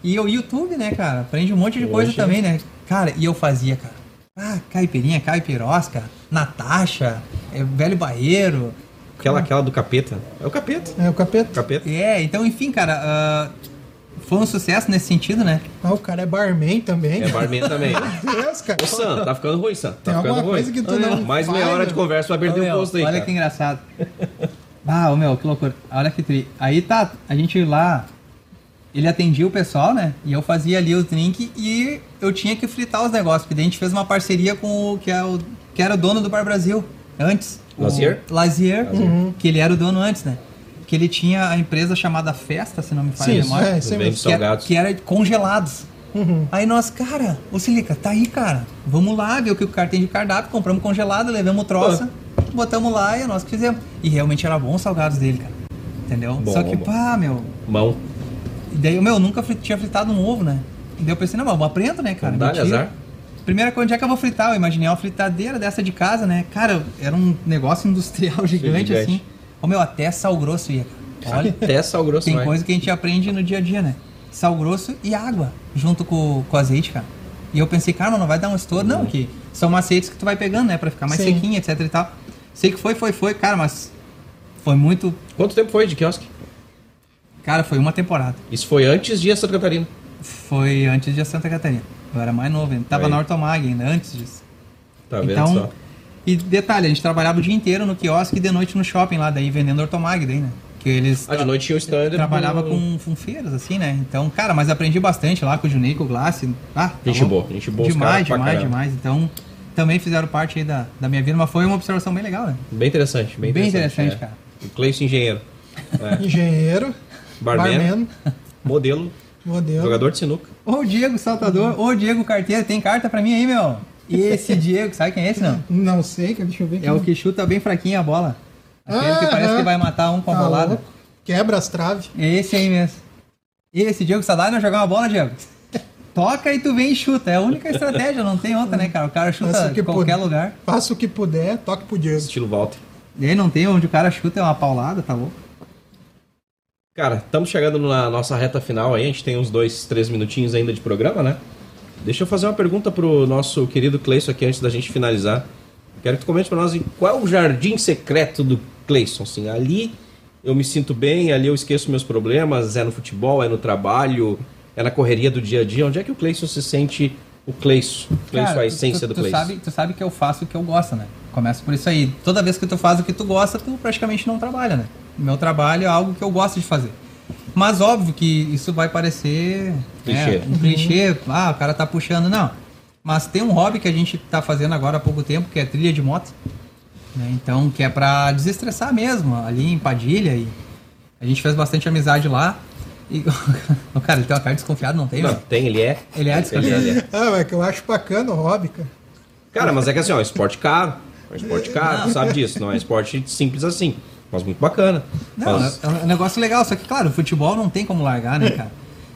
E o YouTube, né, cara? Aprende um monte de coisa também, né? Cara, e eu fazia, cara. Ah, caipirinha, caipirosca, Natasha, é, velho barreiro. Aquela, aquela do capeta. É o capeta. É o capeta. Capeta. É, então, enfim, cara, ah, foi um sucesso nesse sentido, né? Ah, o cara é barman também. É barman também. Meu Deus, cara. Ô, Sam, tá ficando ruim, Sam. Tá Tem ficando alguma ruim. coisa que tu não Mais meia hora de conversa vai perder Ô, o posto aí, Olha cara. que engraçado. Ah, ô meu, que loucura. Olha que tri. Aí tá, a gente lá. ele atendia o pessoal, né? E eu fazia ali o drink e eu tinha que fritar os negócios. Porque daí a gente fez uma parceria com o que, é o, que era o dono do Bar Brasil antes. o Lazier? Lazier, Lazier. que ele era o dono antes, né? Que ele tinha a empresa chamada Festa, se não me falha a Sim, memória. é, mesmo. que, era, salgados. que era congelados. Uhum. Aí nós, cara, ô Silica, tá aí, cara. Vamos lá, ver o que o cara tem de cardápio, compramos congelado, levamos troça, botamos lá e é nós que fizemos. E realmente era bom os salgados dele, cara. Entendeu? Bom, Só que, bom. pá, meu. Mão. E daí, meu, eu nunca fri- tinha fritado um ovo, né? E daí eu pensei, não, mas eu aprendo, né, cara? Mentira. azar. Primeira coisa, onde é que eu vou fritar? Eu imaginei uma fritadeira dessa de casa, né? Cara, era um negócio industrial gigante, Gigante. assim. Ô, meu, até sal grosso ia, cara. Olha, Até sal grosso tem vai. coisa que a gente aprende no dia a dia, né? Sal grosso e água, junto com, com azeite, cara. E eu pensei, cara, mas não vai dar um estouro. Não, que são maceites que tu vai pegando, né? Pra ficar mais Sim. sequinho, etc e tal. Sei que foi, foi, foi, cara, mas foi muito... Quanto tempo foi de quiosque? Cara, foi uma temporada. Isso foi antes de Santa Catarina. Foi antes de Santa Catarina. Eu era mais novo ainda. Tava Aí. na Ortomag ainda, antes disso. Tá vendo então, só? E detalhe, a gente trabalhava o dia inteiro no quiosque e de noite no shopping lá, daí vendendo Ortomag daí, né? Que eles Ah, de noite tinha o stand. trabalhava com, com feiras, assim, né? Então, cara, mas aprendi bastante lá com o Junei, com o Glass. Ah, tá Gente boa, gente boa, Demais, demais, demais. Então, também fizeram parte aí da, da minha vida, mas foi uma observação bem legal, né? Bem interessante, bem Bem interessante. interessante, é. cara. O Cleison Engenheiro. É. Engenheiro, Barman, barman, modelo, modelo. jogador de sinuca. Ô, Diego Saltador, ô, Diego Carteira, tem carta pra mim aí, meu? Esse Diego, sabe quem é esse, não? Não sei, deixa eu ver. É o que chuta bem fraquinho a bola. Aquele que Ah, parece aham. que vai matar um com a Tá bolada. louco. Quebra as traves. É esse aí mesmo. Esse Diego Sadar não jogar uma bola, Diego. Toca e tu vem e chuta. É a única estratégia, não tem outra, né, cara? O cara chuta que em qualquer puder. lugar. Faça o que puder, toque pro Diego. Estilo Walter. E aí não tem onde o cara chuta, é uma paulada, tá louco? Cara, estamos chegando na nossa reta final aí. A gente tem uns dois, três minutinhos ainda de programa, né? Deixa eu fazer uma pergunta pro nosso querido Cleison aqui antes da gente finalizar. Quero que tu comente pra nós qual é o jardim secreto do Cleison. Assim, ali eu me sinto bem, ali eu esqueço meus problemas. É no futebol, é no trabalho, é na correria do dia a dia. Onde é que o Cleison se sente o Cleison? Cleison, a essência tu, do tu Cleison. sabe, tu sabe que eu faço o que eu gosto, né? Começa por isso aí. Toda vez que tu faz o que tu gosta, tu praticamente não trabalha, né? Meu trabalho é algo que eu gosto de fazer. Mas óbvio que isso vai parecer Clichê. é, um clichê. Ah, o cara tá puxando. Não. Mas tem um hobby que a gente tá fazendo agora há pouco tempo, que é trilha de moto. né? Então, que é pra desestressar mesmo, ali em Padilha. E a gente fez bastante amizade lá. E, o cara, ele tem uma cara desconfiada, não tem? Não, velho? tem, ele é. Ele é desconfiado. Ele é. Ah, mas que eu acho bacana o hobby, cara. Cara, mas é que assim, ó, esporte caro. É um esporte caro, tu sabe disso. Não é esporte simples assim. Mas muito bacana. Não, Mas- é um negócio legal, só que, claro, o futebol não tem como largar, né, cara?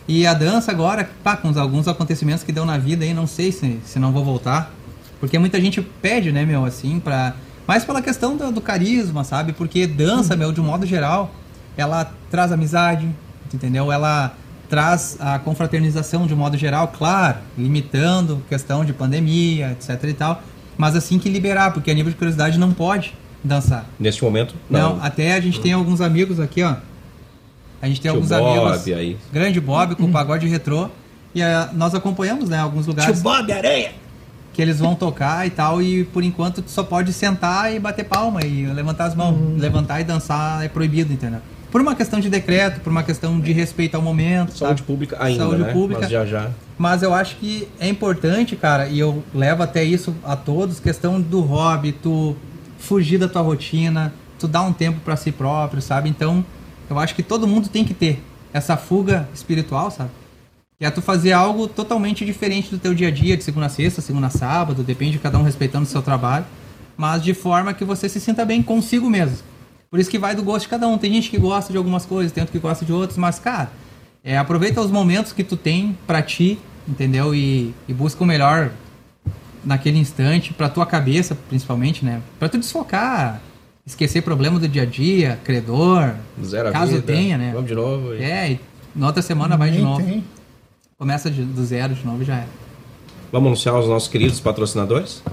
E a dança agora, pá, com alguns acontecimentos que deu na vida aí, não sei se, se não vou voltar. Porque muita gente pede, né, meu, assim, pra. Mais pela questão do, do carisma, sabe? Porque dança, meu, de um modo geral, ela traz amizade, entendeu? Ela traz a confraternização de um modo geral, claro, limitando questão de pandemia, etc e tal. Mas assim que liberar, porque a nível de curiosidade não pode dançar. Neste momento, Não, não. até a gente tem alguns amigos aqui, ó. A gente tem Tio alguns Bob amigos. aí. Grande Bob com o pagode retrô. E ah, nós acompanhamos, né, alguns lugares Bob Aranha. que eles vão tocar e tal. E por enquanto tu só pode sentar e bater palma e levantar as mãos. Levantar e dançar é proibido, entendeu? Por uma questão de decreto, por uma questão de respeito ao momento. Saúde sabe? pública ainda, Saúde né? pública. Mas já já. Mas eu acho que é importante, cara, e eu levo até isso a todos, questão do hobby, tu fugir da tua rotina, tu dar um tempo pra si próprio, sabe? Então, eu acho que todo mundo tem que ter essa fuga espiritual, sabe? Que é tu fazer algo totalmente diferente do teu dia a dia, de segunda a sexta, segunda a sábado, depende de cada um respeitando o seu trabalho, mas de forma que você se sinta bem consigo mesmo. Por isso que vai do gosto de cada um. Tem gente que gosta de algumas coisas, tem outro que gosta de outras, mas, cara, é, aproveita os momentos que tu tem pra ti, entendeu? E, e busca o melhor naquele instante, pra tua cabeça, principalmente, né? Pra tu desfocar, esquecer problema do dia a dia, credor, Zero a caso vida. tenha, né? Vamos de novo. e- É, e na outra semana vai de novo. tem. Começa de- do zero de novo e já é. Vamos anunciar os nossos queridos patrocinadores?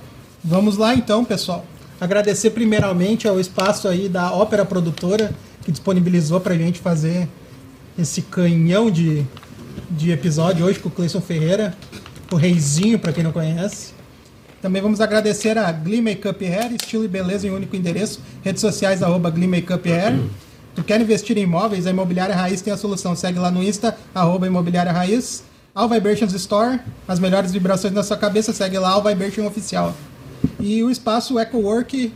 Vamos lá então, pessoal. Agradecer primeiramente ao espaço aí da Ópera Produtora, que disponibilizou pra gente fazer esse canhão de, de episódio hoje com o Cleison Ferreira, o reizinho, pra quem não conhece. Também vamos agradecer a Glee Makeup Hair, estilo e beleza em único endereço, redes sociais arroba Glee Makeup Hair. Tu quer investir em imóveis? A Imobiliária Raiz tem a solução. Segue lá no Insta, arroba Imobiliária Raiz. All Vibrations Store, as melhores vibrações na sua cabeça, segue lá, All Vibration Oficial. E o espaço EcoWork,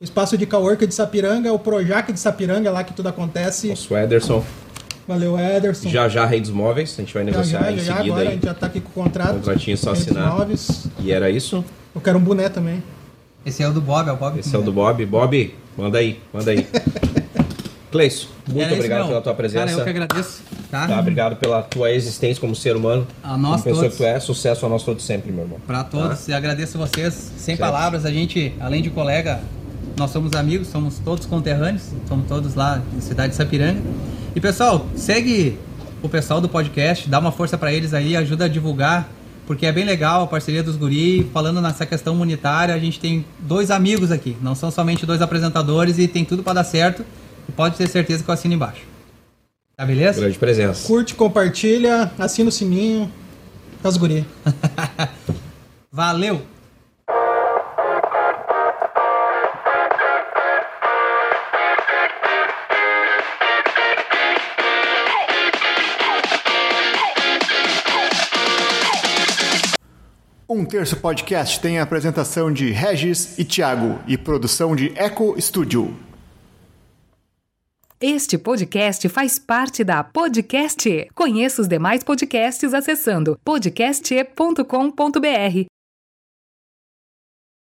o espaço de cowork de Sapiranga, o Projac de Sapiranga, lá que tudo acontece. Nosso Ederson. Valeu, Ederson. Já já Rei dos Móveis, a gente vai negociar já, em já, seguida. agora a aí. gente já tá aqui com o contrato. Contratinho só Redes assinar. Móveis. E era isso? Eu quero um boné também. Esse é o do Bob, é o Bob. Esse é o do Bob. Bob, manda aí, manda aí. Cleison, muito Era obrigado pela tua presença. Cara, eu que agradeço. Tá? Tá, obrigado pela tua existência como ser humano. A nós como pessoa todos. que tu é, sucesso a nós todos sempre, meu irmão. Pra todos, e agradeço vocês. Sem Certo. palavras, a gente, além de colega, nós somos amigos, somos todos conterrâneos, somos todos lá na cidade de Sapiranga. E pessoal, segue o pessoal do podcast, dá uma força pra eles aí, ajuda a divulgar, porque é bem legal a parceria dos guri, falando nessa questão monetária, a gente tem dois amigos aqui, não são somente dois apresentadores e tem tudo pra dar certo. E pode ter certeza que eu assino embaixo. Tá beleza? Grande presença. Curte, compartilha, assina o sininho. As guri. Valeu! Um Terço Podcast tem a apresentação de Regis e Thiago e produção de Eco Studio. Este podcast faz parte da Podcast. E. Conheça os demais podcasts acessando podcast.com.br.